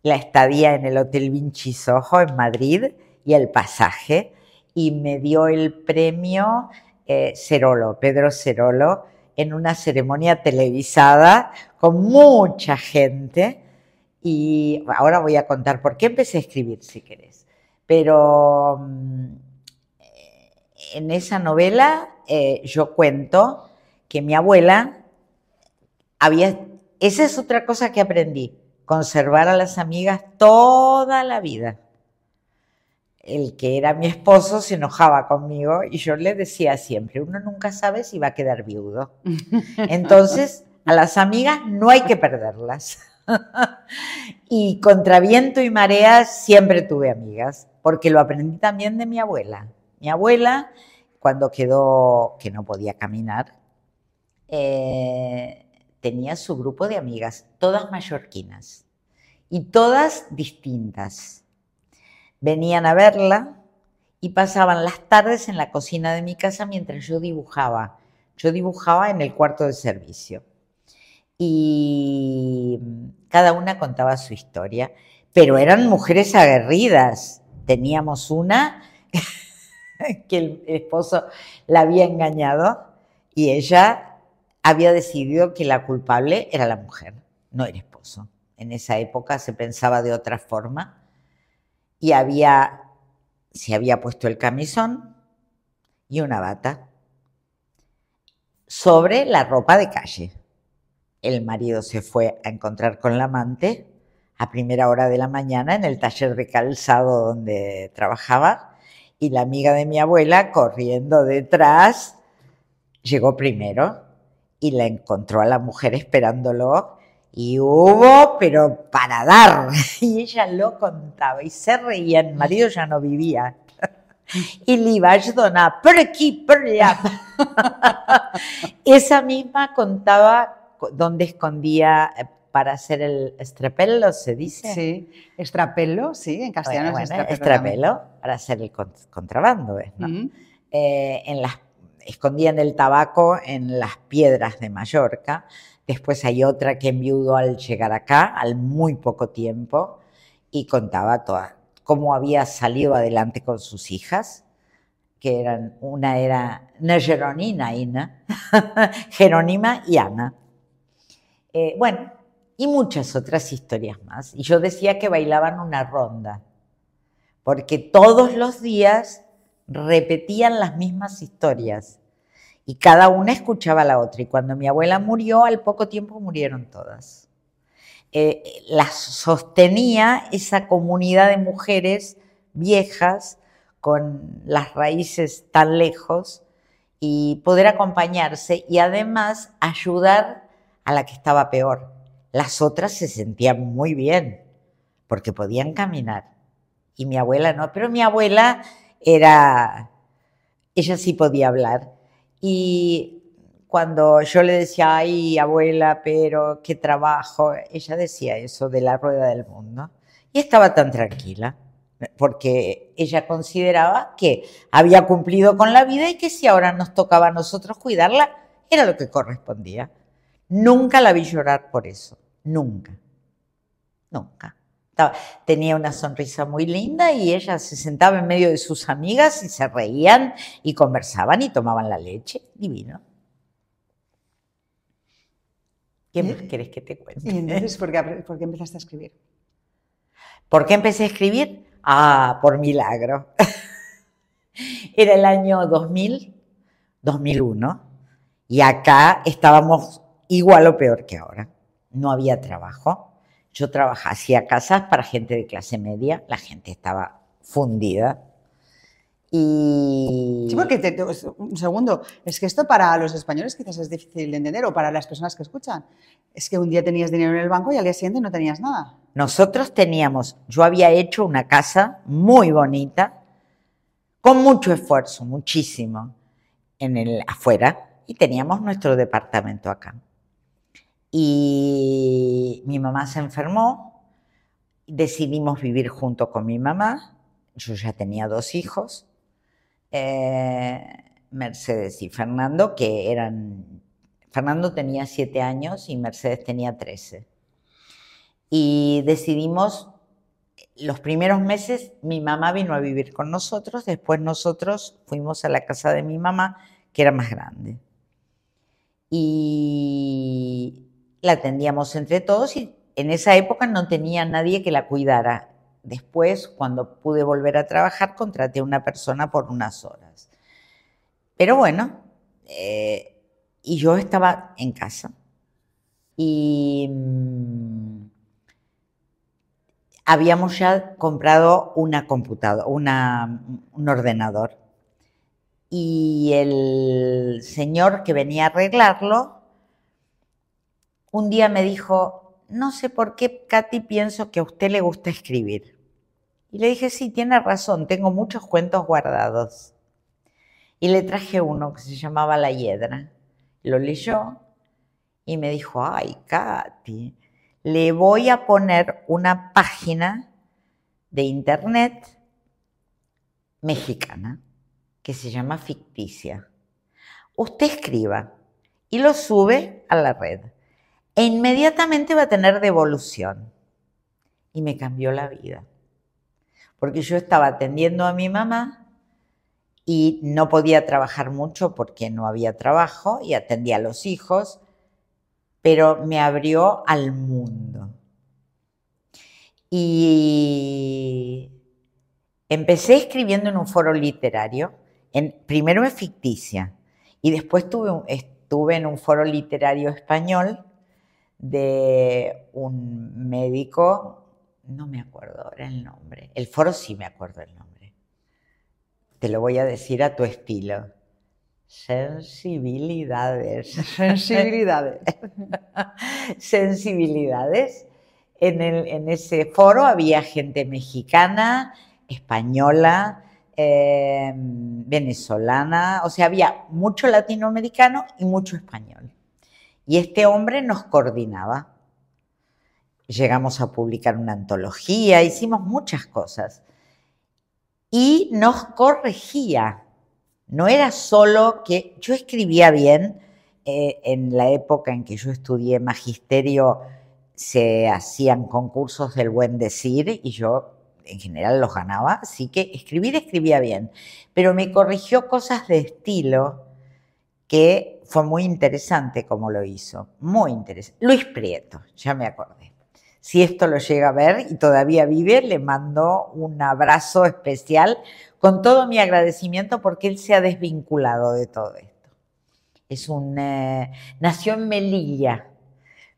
Speaker 2: la estadía en el Hotel Vinci Soho en Madrid y el pasaje y me dio el premio eh, Cerolo, Pedro Cerolo, en una ceremonia televisada con mucha gente. Y ahora voy a contar por qué empecé a escribir, si querés. Pero mm, en esa novela eh, yo cuento que mi abuela había... Esa es otra cosa que aprendí conservar a las amigas toda la vida. El que era mi esposo se enojaba conmigo y yo le decía siempre, uno nunca sabe si va a quedar viudo. [LAUGHS] Entonces, a las amigas no hay que perderlas. [LAUGHS] y contra viento y marea siempre tuve amigas, porque lo aprendí también de mi abuela. Mi abuela, cuando quedó que no podía caminar, eh, tenía su grupo de amigas, todas mallorquinas y todas distintas. Venían a verla y pasaban las tardes en la cocina de mi casa mientras yo dibujaba. Yo dibujaba en el cuarto de servicio. Y cada una contaba su historia, pero eran mujeres aguerridas. Teníamos una [LAUGHS] que el esposo la había engañado y ella había decidido que la culpable era la mujer, no el esposo en esa época se pensaba de otra forma, y había, se había puesto el camisón y una bata sobre la ropa de calle. El marido se fue a encontrar con la amante a primera hora de la mañana en el taller de calzado donde trabajaba y la amiga de mi abuela corriendo detrás llegó primero y la encontró a la mujer esperándolo y hubo, pero para dar. [LAUGHS] Y ella lo contaba y se reía. El marido ya no vivía. [LAUGHS] Y le iba a ayudar, por aquí, por allá. [LAUGHS] Esa misma contaba dónde escondía eh, para hacer el estrapello, ¿se dice?
Speaker 1: Sí, estrapello, sí, en castellano es
Speaker 2: estrapello. para hacer el contrabando, ¿no? Eh, en las, escondían el tabaco en las piedras de Mallorca Después hay otra que enviudó al llegar acá, al muy poco tiempo, y contaba toda, cómo había salido adelante con sus hijas, que eran, una era Jeronima y [LAUGHS] Jerónima y Ana. Eh, bueno, y muchas otras historias más. Y yo decía que bailaban una ronda, porque todos los días repetían las mismas historias y cada una escuchaba a la otra. Y cuando mi abuela murió, al poco tiempo murieron todas. Eh, las sostenía esa comunidad de mujeres viejas con las raíces tan lejos y poder acompañarse y además ayudar a la que estaba peor. Las otras se sentían muy bien porque podían caminar y mi abuela no, pero mi abuela era, ella sí podía hablar y cuando yo le decía, ay, abuela, pero qué trabajo, ella decía eso de la rueda del mundo y estaba tan tranquila porque ella consideraba que había cumplido con la vida y que si ahora nos tocaba a nosotros cuidarla, era lo que correspondía. Nunca la vi llorar por eso, nunca, nunca. Tenía una sonrisa muy linda y ella se sentaba en medio de sus amigas y se reían y conversaban y tomaban la leche. Divino. ¿Qué más quieres que te cuente?
Speaker 1: ¿Y entonces por qué, por qué empezaste a escribir?
Speaker 2: ¿Por qué empecé a escribir? Ah, por milagro. [LAUGHS] Era el año 2000, 2001, y acá estábamos igual o peor que ahora. No había trabajo. Yo trabajaba, hacía casas para gente de clase media, la gente estaba fundida. Y...
Speaker 1: Sí, porque, un segundo, es que esto para los españoles quizás es difícil de entender, o para las personas que escuchan. Es que un día tenías dinero en el banco y al día siguiente no tenías nada.
Speaker 2: Nosotros teníamos, yo había hecho una casa muy bonita, con mucho esfuerzo, muchísimo, en el afuera, y teníamos nuestro departamento acá. Y mi mamá se enfermó, decidimos vivir junto con mi mamá, yo ya tenía dos hijos, eh, Mercedes y Fernando, que eran, Fernando tenía siete años y Mercedes tenía trece. Y decidimos, los primeros meses mi mamá vino a vivir con nosotros, después nosotros fuimos a la casa de mi mamá, que era más grande. Y la atendíamos entre todos y en esa época no tenía nadie que la cuidara. Después, cuando pude volver a trabajar, contraté a una persona por unas horas. Pero bueno, eh, y yo estaba en casa. Y mm, habíamos ya comprado una computadora, un ordenador. Y el señor que venía a arreglarlo un día me dijo, no sé por qué, Katy, pienso que a usted le gusta escribir. Y le dije, sí, tiene razón, tengo muchos cuentos guardados. Y le traje uno que se llamaba La Hiedra. Lo leyó y me dijo, ay, Katy, le voy a poner una página de internet mexicana que se llama Ficticia. Usted escriba y lo sube a la red e inmediatamente va a tener devolución. Y me cambió la vida. Porque yo estaba atendiendo a mi mamá y no podía trabajar mucho porque no había trabajo y atendía a los hijos, pero me abrió al mundo. Y empecé escribiendo en un foro literario, en, primero en ficticia, y después estuve en un foro literario español de un médico, no me acuerdo ahora el nombre, el foro sí me acuerdo el nombre, te lo voy a decir a tu estilo. Sensibilidades.
Speaker 1: Sensibilidades. [LAUGHS]
Speaker 2: Sensibilidades. En, en, ese foro había gente mexicana, española, eh, venezolana, o sea, había mucho latinoamericano y mucho español. Y este hombre nos coordinaba. Llegamos a publicar una antología, hicimos muchas cosas. Y nos corregía. No era solo que yo escribía bien, eh, en la época en que yo estudié magisterio se hacían concursos del buen decir y yo en general los ganaba, así que escribir escribía bien, pero me corrigió cosas de estilo que fue muy interesante como lo hizo, muy interesante. Luis Prieto, ya me acordé. Si esto lo llega a ver y todavía vive, le mando un abrazo especial con todo mi agradecimiento porque él se ha desvinculado de todo esto. Es un, eh, nació en Melilla,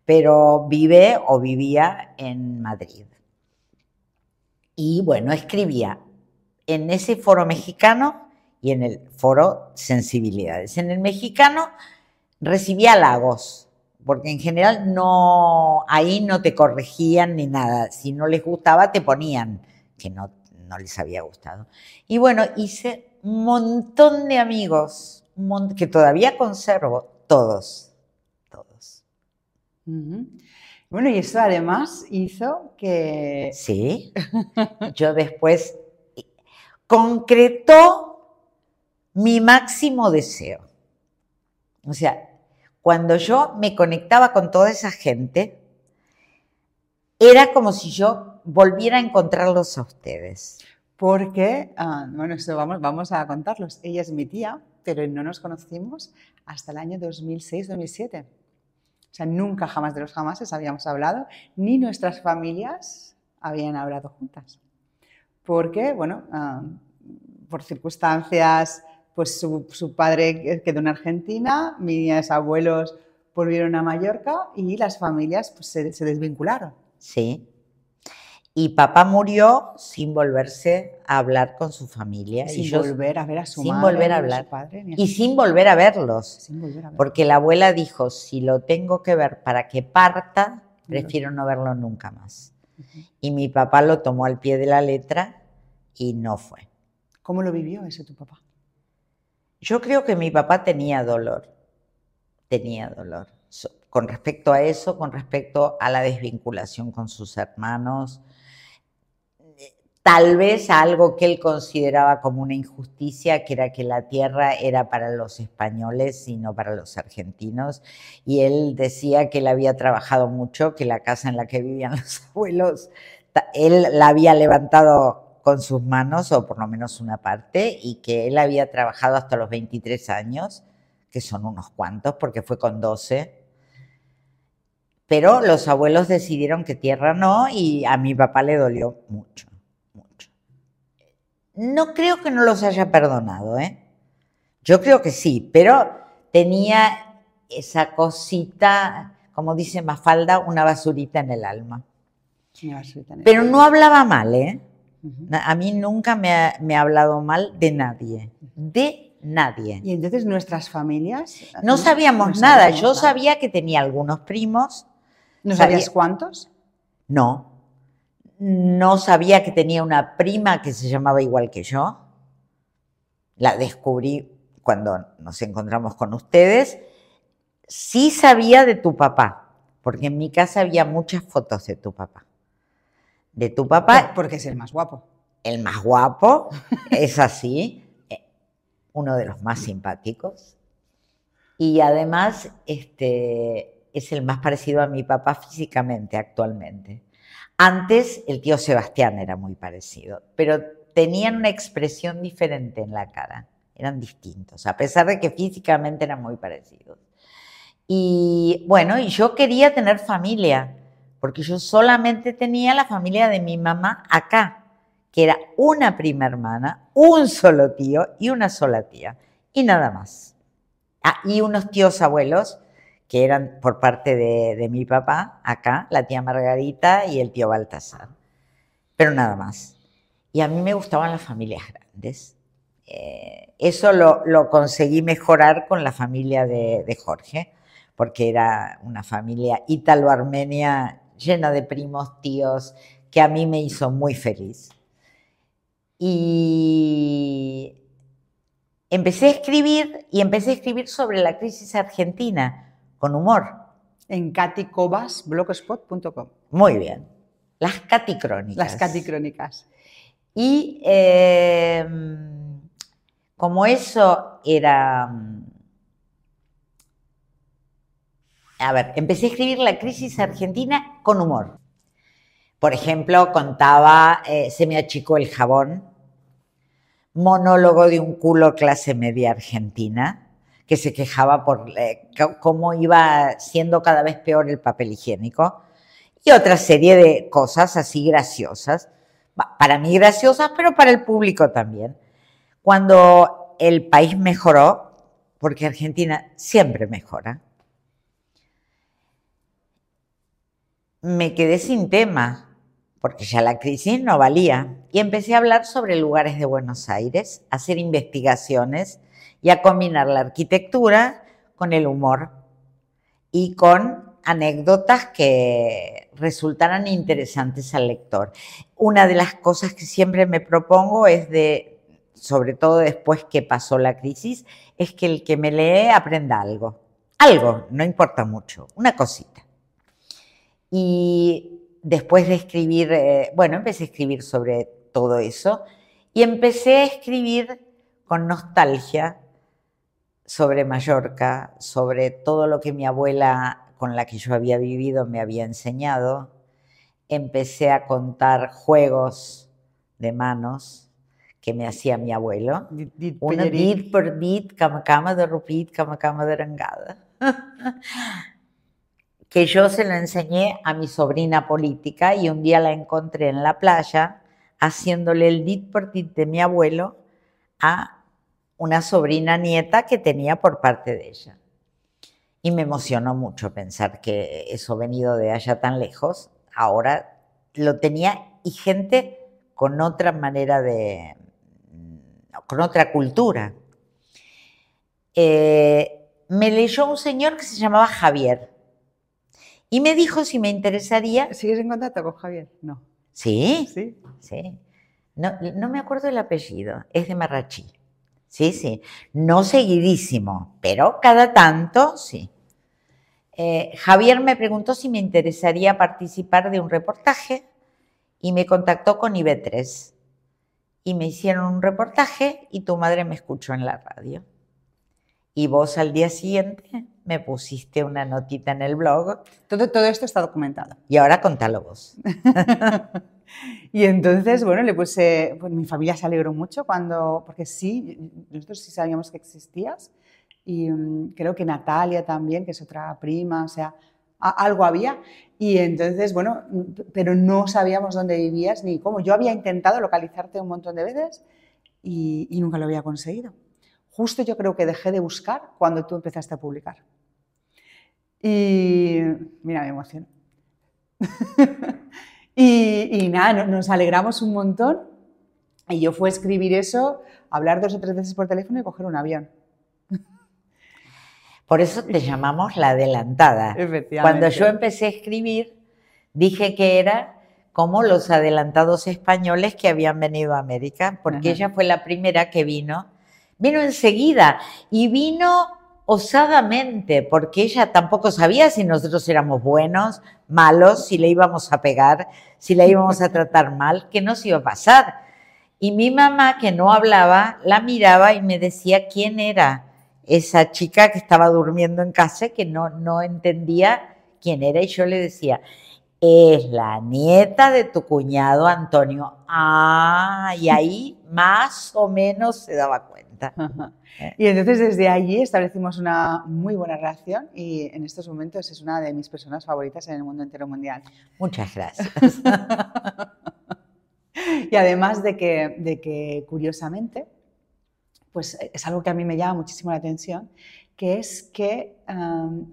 Speaker 2: pero vive o vivía en Madrid. Y bueno, escribía en ese foro mexicano y en el foro Sensibilidades. En el mexicano recibía halagos, porque en general no, ahí no te corregían ni nada. Si no les gustaba, te ponían que no, no les había gustado. Y bueno, hice un montón de amigos, que todavía conservo, todos, todos.
Speaker 1: Bueno, y eso además hizo que...
Speaker 2: Sí, yo después concretó mi máximo deseo. O sea, cuando yo me conectaba con toda esa gente, era como si yo volviera a encontrarlos a ustedes.
Speaker 1: Porque, ah, bueno, eso vamos, vamos a contarlos. Ella es mi tía, pero no nos conocimos hasta el año 2006-2007. O sea, nunca jamás de los jamases habíamos hablado, ni nuestras familias habían hablado juntas. Porque, bueno, ah, por circunstancias, pues su, padre quedó en Argentina, mis abuelos volvieron a Mallorca y las familias pues, se, se desvincularon.
Speaker 2: Sí. Y papá murió sin volverse a hablar con su familia.
Speaker 1: Sin volver a ver a su
Speaker 2: sin
Speaker 1: madre,
Speaker 2: volver a hablar.
Speaker 1: su padre, ni a
Speaker 2: Y
Speaker 1: su-
Speaker 2: sin volver a verlos.
Speaker 1: sin volver a ver.
Speaker 2: Porque la abuela dijo, si lo tengo que ver para que parta, prefiero no verlo nunca más. Y mi papá lo tomó al pie de la letra y no fue.
Speaker 1: ¿Cómo lo vivió ese tu papá?
Speaker 2: Yo creo que mi papá tenía dolor, tenía dolor. Con respecto a eso, con respecto a la desvinculación con sus hermanos, tal vez algo que él consideraba como una injusticia, que era que la tierra era para los españoles y no para los argentinos. Y él decía que él había trabajado mucho, que la casa en la que vivían [LAUGHS] los abuelos, él la había levantado con sus manos, o por lo menos una parte, y que él había trabajado hasta los 23 años, que son unos cuantos, porque fue con 12. Pero los abuelos decidieron que tierra no, y a mi papá le dolió mucho, mucho. No creo que no los haya perdonado, ¿eh? Yo creo que sí, pero tenía esa cosita, como dice Mafalda, una basurita en el alma. Pero no hablaba mal, ¿eh? A mí nunca me ha, me ha hablado mal de nadie, de nadie.
Speaker 1: Y entonces nuestras familias...
Speaker 2: No sabíamos
Speaker 1: no
Speaker 2: nada,
Speaker 1: sabíamos
Speaker 2: yo
Speaker 1: nada.
Speaker 2: sabía que tenía algunos primos,
Speaker 1: ¿No
Speaker 2: sabía-
Speaker 1: sabías cuántos?
Speaker 2: no. No sabía que tenía una prima que se llamaba igual que yo. La descubrí cuando nos encontramos con ustedes. Sí sabía de tu papá, porque en mi casa había muchas fotos de tu papá. De tu papá
Speaker 1: Por- Porque es el más guapo.
Speaker 2: el más guapo, es así, eh, uno de los más simpáticos. Y además, este, es el más parecido a mi papá físicamente actualmente. Antes el tío Sebastián era muy parecido, pero tenían una expresión diferente en la cara, eran distintos, a pesar de que físicamente eran muy parecidos. Y bueno, y yo quería tener familia, porque yo solamente tenía la familia de mi mamá acá, que era una prima hermana, un solo tío y una sola tía, y nada más. Ah, y unos tíos abuelos, que eran por parte de, de mi papá, acá, la tía Margarita y el tío Baltasar. Pero nada más. Y a mí me gustaban las familias grandes. Eh, eso lo, lo conseguí mejorar con la familia de, de Jorge, porque era una familia ítalo-armenia llena de primos, tíos, que a mí me hizo muy feliz. Y empecé a escribir, y empecé a escribir sobre la crisis argentina, con humor.
Speaker 1: En katicobasblogspot.com.
Speaker 2: Muy bien. Las caticrónicas.
Speaker 1: Las caticrónicas.
Speaker 2: Y eh, como eso era mm, a ver, empecé a escribir la crisis argentina con humor. Por ejemplo, contaba eh, Se me achicó el jabón, monólogo de un culo clase media argentina, que se quejaba por eh, cómo iba siendo cada vez peor el papel higiénico, y otra serie de cosas así graciosas, para mí graciosas, pero para el público también. Cuando el país mejoró, porque Argentina siempre mejora, me quedé sin tema, porque ya la crisis no valía, y empecé a hablar sobre lugares de Buenos Aires, a hacer investigaciones y a combinar la arquitectura con el humor y con anécdotas que resultaran interesantes al lector. Una de las cosas que siempre me propongo es de, sobre todo después que pasó la crisis, es que el que me lee aprenda algo. Algo, no importa mucho, una cosita. Y después de escribir, eh, bueno, empecé a escribir sobre todo eso y empecé a escribir con nostalgia sobre Mallorca, sobre todo lo que mi abuela con la que yo había vivido me había enseñado. Empecé a contar juegos de manos que me hacía mi abuelo. Dit por dit, cama cama de rupit, cama cama de rangada. [LAUGHS] que yo se lo enseñé a mi sobrina política y un día la encontré en la playa haciéndole el dit por dit de mi abuelo a una sobrina nieta que tenía por parte de ella. Y me emocionó mucho pensar que eso venido de allá tan lejos, ahora lo tenía y gente con otra manera de, con otra cultura. Eh, me leyó un señor que se llamaba Javier y me dijo si me interesaría.
Speaker 1: ¿Sigues en contacto con Javier? No.
Speaker 2: Sí, sí. sí. No, no me acuerdo el apellido, es de Marrachí. Sí, sí. No seguidísimo, pero cada tanto sí. Eh, Javier me preguntó si me interesaría participar de un reportaje y me contactó con IB3. Y me hicieron un reportaje y tu madre me escuchó en la radio. Y vos al día siguiente me pusiste una notita en el blog.
Speaker 1: Todo, todo esto está documentado.
Speaker 2: Y ahora contalo vos. [LAUGHS]
Speaker 1: y entonces, bueno, le puse, pues mi familia se alegró mucho cuando, porque sí, nosotros sí sabíamos que existías. Y mm, creo que Natalia también, que es otra prima, o sea, algo había. Y entonces, bueno, pero no sabíamos dónde vivías ni cómo. Yo había intentado localizarte un montón de veces y, y nunca lo había conseguido justo yo creo que dejé de buscar cuando tú empezaste a publicar. Y mira, me emociono. [LAUGHS] y, nada, nos alegramos un montón. Y yo fui a escribir eso, hablar dos o tres veces por teléfono y coger un avión. [LAUGHS]
Speaker 2: Por eso te llamamos la adelantada. Cuando yo empecé a escribir, dije que era como los adelantados españoles que habían venido a América, porque ella fue la primera que vino Vino enseguida y vino osadamente, porque ella tampoco sabía si nosotros éramos buenos, malos, si le íbamos a pegar, si la íbamos a tratar mal, qué nos iba a pasar. Y mi mamá, que no hablaba, la miraba y me decía quién era esa chica que estaba durmiendo en casa, que no, no entendía quién era, y yo le decía, es la nieta de tu cuñado Antonio. Ah, y ahí más o menos se daba cuenta.
Speaker 1: Eh. Y entonces desde allí establecimos una muy buena relación y en estos momentos es una de mis personas favoritas en el mundo entero mundial.
Speaker 2: Muchas gracias. [LAUGHS]
Speaker 1: y además de que, de que, curiosamente, pues es algo que a mí me llama muchísimo la atención, que es que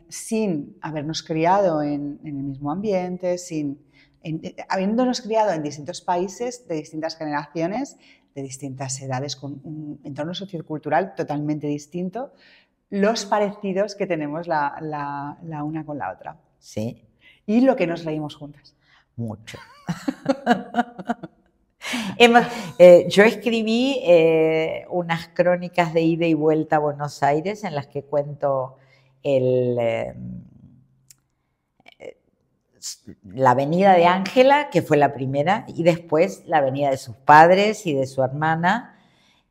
Speaker 1: sin habernos criado en, el mismo ambiente, sin, habiéndonos criado en distintos países de distintas generaciones, de distintas edades, con un entorno sociocultural totalmente distinto, los parecidos que tenemos la, una con la otra.
Speaker 2: Sí.
Speaker 1: Y lo que nos reímos juntas.
Speaker 2: Mucho. [LAUGHS] Eh, yo escribí eh, unas crónicas de ida y vuelta a Buenos Aires en las que cuento el, eh, la venida de Ángela, que fue la primera, y después la venida de sus padres y de su hermana,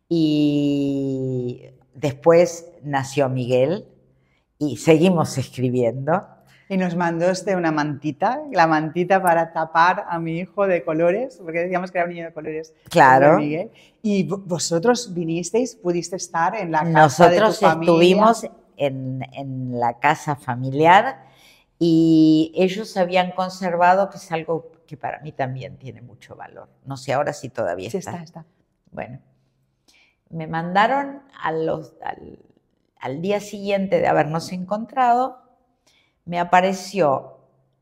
Speaker 2: y después nació Miguel, y seguimos escribiendo.
Speaker 1: Y nos mandó este una mantita, la mantita para tapar a mi hijo de colores, porque decíamos que era un niño de colores.
Speaker 2: Claro.
Speaker 1: Miguel. Y vosotros vinisteis, pudiste estar en la casa
Speaker 2: Nosotros
Speaker 1: de tu familia.
Speaker 2: estuvimos en, en la casa familiar y ellos habían conservado, que es algo que para mí también tiene mucho valor. No sé ahora si todavía
Speaker 1: Sí,
Speaker 2: está.
Speaker 1: está, está.
Speaker 2: Bueno, me mandaron a los, al, al día siguiente de habernos encontrado, me apareció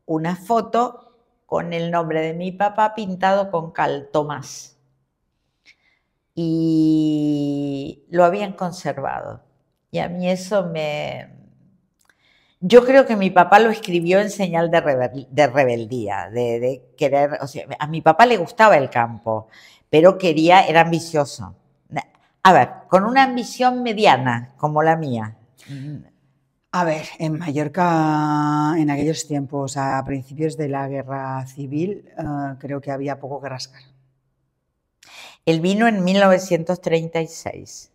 Speaker 2: una foto con el nombre de mi papá pintado con cal Tomás. Y lo habían conservado. Y a mí eso me... Yo creo que mi papá lo escribió en señal de, rebel- de rebeldía, de, de querer, o sea, a mi papá le gustaba el campo, pero quería, era ambicioso. A ver, con una ambición mediana como la mía.
Speaker 1: A ver, en Mallorca, en aquellos tiempos, a principios de la guerra civil, eh, creo que había poco que rascar.
Speaker 2: Él vino en 1936,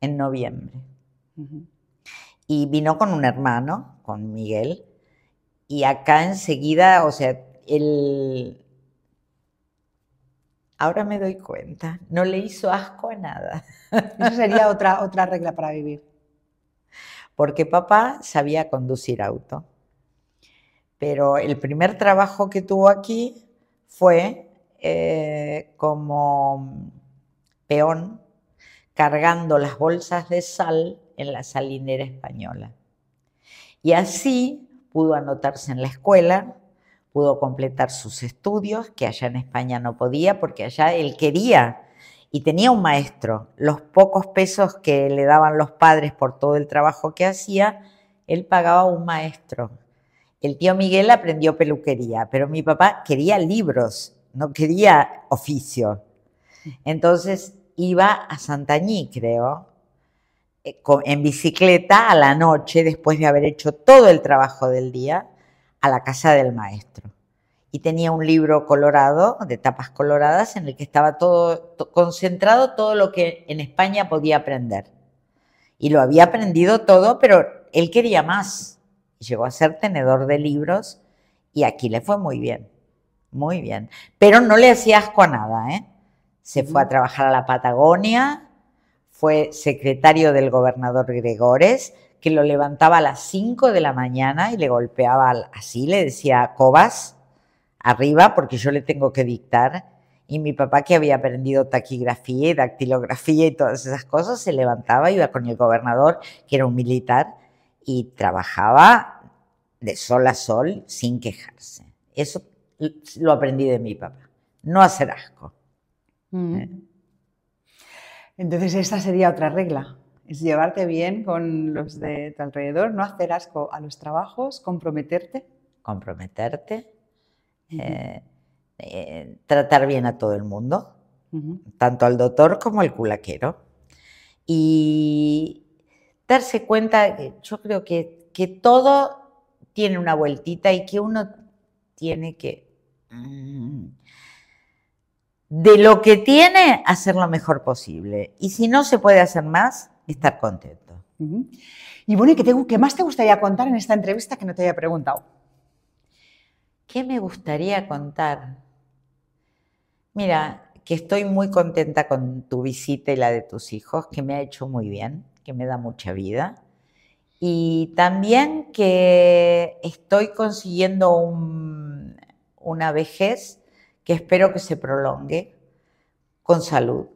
Speaker 2: en noviembre,
Speaker 1: Ujú.
Speaker 2: Y vino con un hermano, con Miguel, y acá enseguida, o sea, él... Ahora me doy cuenta, no le hizo asco a nada,
Speaker 1: Esa sería otra, otra regla para vivir.
Speaker 2: porque papá sabía conducir auto. Pero el primer trabajo que tuvo aquí fue eh, como peón cargando las bolsas de sal en la salinera española. Y así pudo anotarse en la escuela, pudo completar sus estudios, que allá en España no podía, porque allá él quería y tenía un maestro. Los pocos pesos que le daban los padres por todo el trabajo que hacía, él pagaba un maestro. El tío Miguel aprendió peluquería, pero mi papá quería libros, no quería oficio. Entonces iba a Santañí, creo, en bicicleta a la noche, después de haber hecho todo el trabajo del día, a la casa del maestro. Y tenía un libro colorado, de tapas coloradas, en el que estaba todo to- concentrado todo lo que en España podía aprender. Y lo había aprendido todo, pero él quería más. Llegó a ser tenedor de libros y aquí le fue muy bien, muy bien. Pero no le hacía asco a nada, ¿eh? Se fue a trabajar a la Patagonia, fue secretario del gobernador Gregores, que lo levantaba a las 5 de la mañana y le golpeaba así, le decía, Cobas, arriba, porque yo le tengo que dictar. Y mi papá, que había aprendido taquigrafía y dactilografía y todas esas cosas, se levantaba, iba con el gobernador, que era un militar, y trabajaba de sol a sol sin quejarse. Eso lo aprendí de mi papá. No hacer asco.
Speaker 1: Mm.
Speaker 2: Eh.
Speaker 1: Entonces, esta sería otra regla. Es llevarte bien con los de tu alrededor, no hacer asco a los trabajos, comprometerte.
Speaker 2: Comprometerte, eh, eh, tratar bien a todo el mundo, tanto al doctor como al culaquero. Y darse cuenta, que yo creo que, que todo tiene una vueltita y que uno tiene que, mm, de lo que tiene, hacer lo mejor posible. Y si no se puede hacer más, estar contento.
Speaker 1: Y bueno, ¿y qué, te- qué más te gustaría contar en esta entrevista que no te haya preguntado?
Speaker 2: ¿Qué me gustaría contar? Mira, que estoy muy contenta con tu visita y la de tus hijos, que me ha hecho muy bien, que me da mucha vida. Y también que estoy consiguiendo un- una vejez que espero que se prolongue con salud.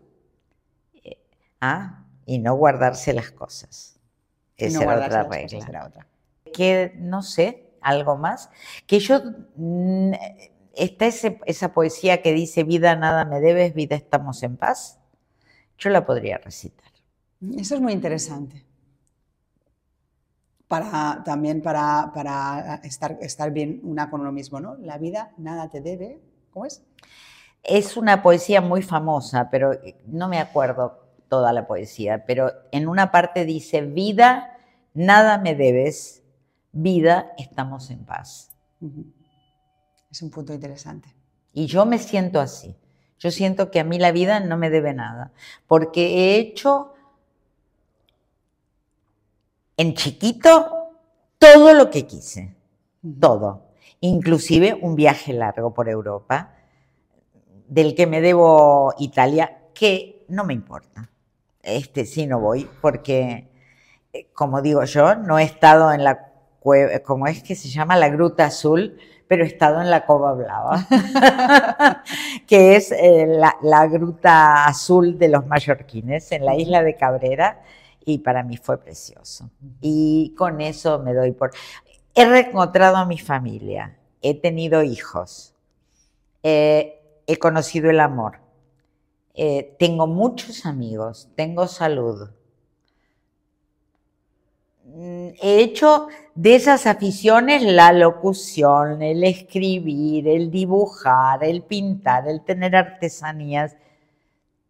Speaker 2: Eh, Ah, y no guardarse las cosas. Esa
Speaker 1: no
Speaker 2: era otra regla
Speaker 1: era otra.
Speaker 2: que, no sé, algo más, que yo, mm, está ese- esa poesía que dice, vida nada me debes, vida estamos en paz, yo la podría recitar.
Speaker 1: Eso es muy interesante. Para, también para, para estar, estar bien una con uno mismo, ¿no? La vida nada te debe. ¿Cómo es?
Speaker 2: Es una poesía muy famosa, pero no me acuerdo toda la poesía, pero en una parte dice, vida nada me debes, vida estamos en paz.
Speaker 1: Es un punto interesante.
Speaker 2: Y yo me siento así. Yo siento que a mí la vida no me debe nada, porque he hecho en chiquito todo lo que quise. todo, inclusive un viaje largo por Europa, del que me debo Italia, que no me importa. Este sí no voy, porque, eh, como digo yo, no he estado en la cueva, como es que se llama la Gruta Azul, pero he estado en la Cova Blava, [LAUGHS] que es eh, la, la, gruta azul de los mallorquines, en la isla de Cabrera, y para mí fue precioso. Y con eso me doy por... He reencontrado a mi familia, he tenido hijos, he conocido el amor, eh, tengo muchos amigos, tengo salud. Mm, he hecho de esas aficiones la locución, el escribir, el dibujar, el pintar, el tener artesanías.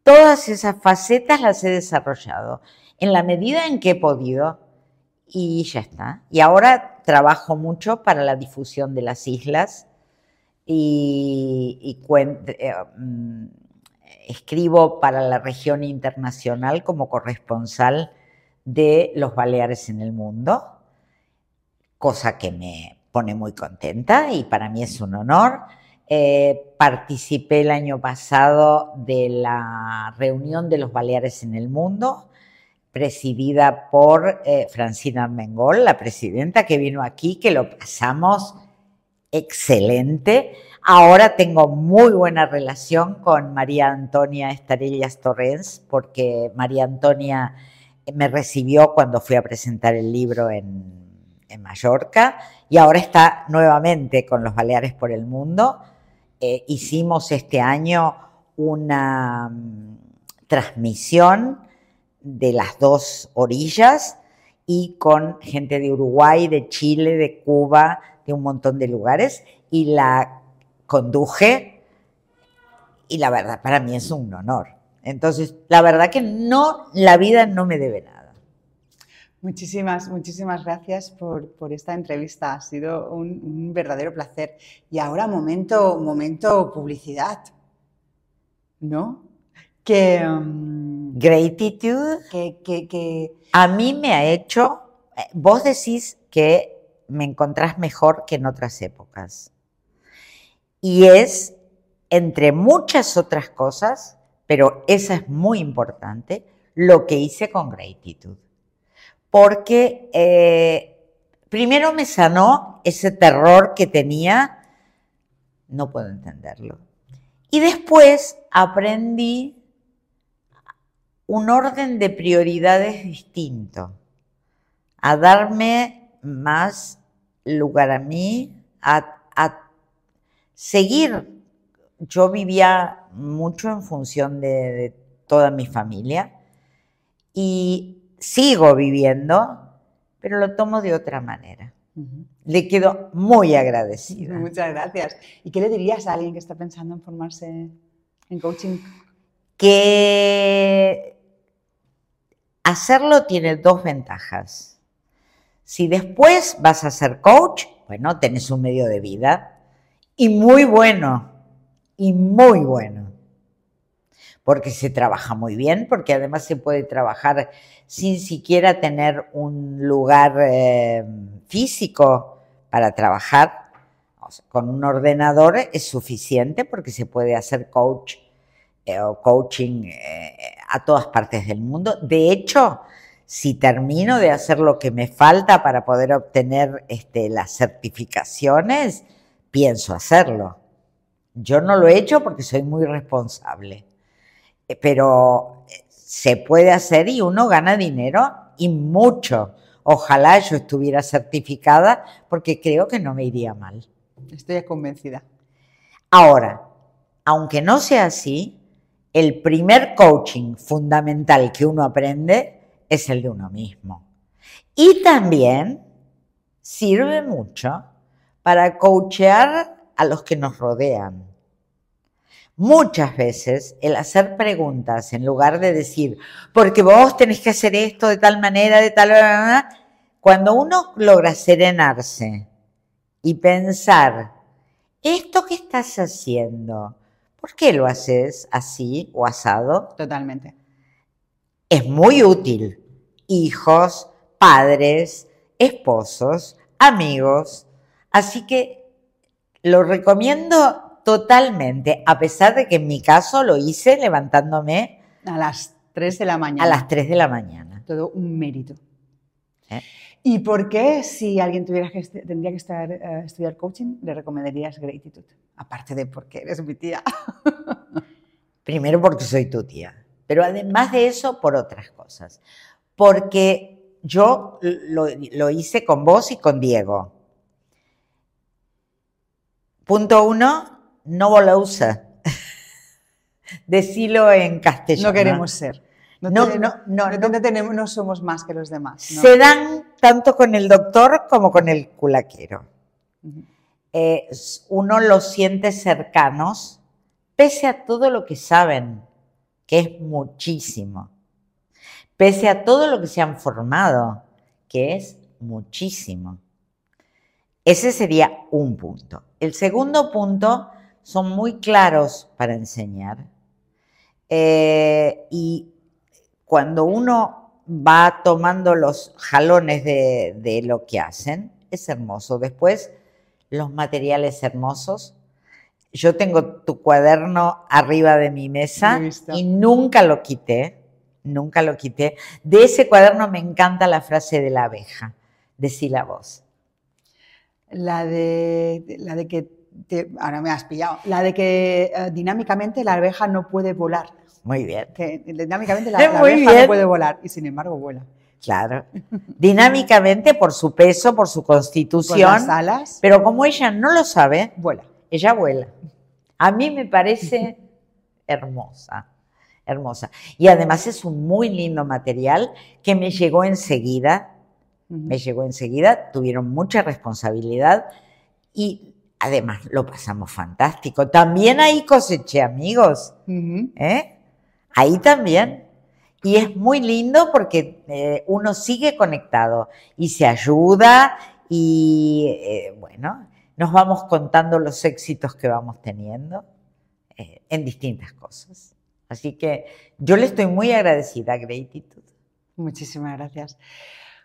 Speaker 2: Todas esas facetas las he desarrollado en la medida en que he podido y ya está. Y ahora trabajo mucho para la difusión de las islas y, eh, mm, escribo para la región internacional como corresponsal de los Baleares en el mundo, cosa que me pone muy contenta y para mí es un honor. Eh, participé el año pasado de la reunión de los Baleares en el mundo, presidida por eh, Francina Armengol, la presidenta que vino aquí, que lo pasamos excelente. Ahora tengo muy buena relación con María Antonia Estarellas Torrens, porque María Antonia me recibió cuando fui a presentar el libro en, Mallorca y ahora está nuevamente con los Baleares por el Mundo. Eh, hicimos este año una mm, transmisión de las dos orillas y con gente de Uruguay, de Chile, de Cuba, de un montón de lugares y la conduje y la verdad para mí es un honor. Entonces, la verdad que no, la vida no me debe nada.
Speaker 1: Muchísimas, muchísimas gracias por, esta entrevista. Ha sido un, verdadero placer. Y ahora momento, momento publicidad. ¿No?
Speaker 2: Que... Um, Gratitude.
Speaker 1: Que, que,
Speaker 2: A mí me ha hecho, eh, vos decís que me encontrás mejor que en otras épocas. Y es, entre muchas otras cosas, pero esa es muy importante, lo que hice con gratitud. Porque eh, primero me sanó ese terror que tenía, no puedo entenderlo. Y después aprendí un orden de prioridades distinto, a darme más lugar a mí, a, seguir. Yo vivía mucho en función de, toda mi familia y sigo viviendo, pero lo tomo de otra manera. Le quedo muy agradecida. [LAUGHS]
Speaker 1: Muchas gracias. ¿Y qué le dirías a alguien que está pensando en formarse en coaching?
Speaker 2: Que hacerlo tiene dos ventajas. Si después vas a ser coach, bueno, tenés un medio de vida y muy bueno, y muy bueno. Porque se trabaja muy bien, porque además se puede trabajar sin siquiera tener un lugar eh, físico para trabajar. con un ordenador es suficiente porque se puede hacer coach eh, o coaching eh, a todas partes del mundo. De hecho, si termino de hacer lo que me falta para poder obtener este, las certificaciones, pienso hacerlo. Yo no lo he hecho porque soy muy responsable, eh, pero se puede hacer y uno gana dinero y mucho. Ojalá yo estuviera certificada porque creo que no me iría mal.
Speaker 1: Estoy convencida.
Speaker 2: Ahora, aunque no sea así, el primer coaching fundamental que uno aprende es el de uno mismo. Y también sirve mucho para coachear a los que nos rodean. Muchas veces el hacer preguntas en lugar de decir, porque vos tenés que hacer esto de tal manera, de tal manera, cuando uno logra serenarse y pensar, esto que estás haciendo, ¿Por qué lo haces así o asado?
Speaker 1: Totalmente.
Speaker 2: Es muy útil. Hijos, padres, esposos, amigos, Así que lo recomiendo totalmente, a pesar de que en mi caso lo hice levantándome
Speaker 1: A las 3 de la mañana.
Speaker 2: a las 3 de la mañana.
Speaker 1: Todo un mérito.
Speaker 2: ¿Eh?
Speaker 1: ¿Y por qué, si alguien tuviera que tendría que estar, eh, estudiar coaching, le recomendarías Gratitude? Aparte de porque eres mi tía. [LAUGHS]
Speaker 2: Primero porque soy tu tía, pero además de eso por otras cosas. Porque yo lo, lo hice con vos y con Diego. Punto uno, no volausa. Decilo en castellano.
Speaker 1: No queremos ser.
Speaker 2: No, no, no,
Speaker 1: no,
Speaker 2: no.
Speaker 1: no tenemos, no somos más que los demás.
Speaker 2: Se dan tanto con el doctor como con el culaquero. Eh, uno los siente cercanos, pese a todo lo que saben, que es muchísimo. Pese a todo lo que se han formado, que es muchísimo. Ese sería un punto. El segundo punto son muy claros para enseñar. Eh, y cuando uno va tomando los jalones de, de lo que hacen, es hermoso. Después, los materiales hermosos. Yo tengo tu cuaderno arriba de mi mesa y nunca lo quité, nunca lo quité. De ese cuaderno me encanta la frase de la abeja, decila vos.
Speaker 1: La de, la de que, te- ahora me has pillado, la de que eh, dinámicamente la abeja no puede volar.
Speaker 2: Muy bien,
Speaker 1: Que dinámicamente la, [LAUGHS] la
Speaker 2: Muy
Speaker 1: abeja
Speaker 2: bien.
Speaker 1: no puede volar y sin embargo vuela.
Speaker 2: claro. [LAUGHS] Dinámicamente por su peso, por su
Speaker 1: Con
Speaker 2: constitución,
Speaker 1: las alas,
Speaker 2: pero como ella no lo sabe,
Speaker 1: vuela.
Speaker 2: ella vuela. A mí me parece hermosa, hermosa. Y además es un muy lindo material que me llegó enseguida, me llegó enseguida, tuvieron mucha responsabilidad y además lo pasamos fantástico. También ahí coseché amigos,
Speaker 1: Ujú.
Speaker 2: ¿eh? Ahí también. Y es muy lindo porque eh, uno sigue conectado y se ayuda y eh, bueno, nos vamos contando los éxitos que vamos teniendo eh, en distintas cosas. Así que yo le estoy muy agradecida a Gratitude.
Speaker 1: Muchísimas gracias.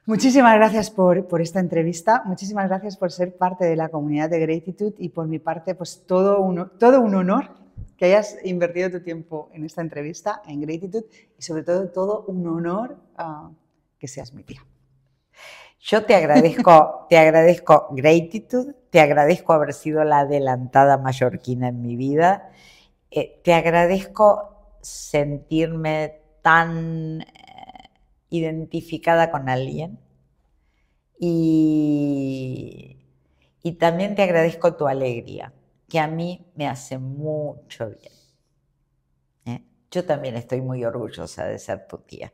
Speaker 1: Muchísimas gracias por, por esta entrevista, muchísimas gracias por ser parte de la comunidad de Gratitude y por mi parte, pues todo un, todo un honor que hayas invertido tu tiempo en esta entrevista, en Gratitude y sobre todo todo un honor ah, que seas mi tía.
Speaker 2: Yo te agradezco, [LAUGHS] te agradezco Gratitude, te agradezco haber sido la adelantada mallorquina en mi vida, eh, te agradezco sentirme tan eh, identificada con alguien y, y también te agradezco tu alegría, que a mí me hace mucho bien. ¿eh? Yo también estoy muy orgullosa de ser tu tía.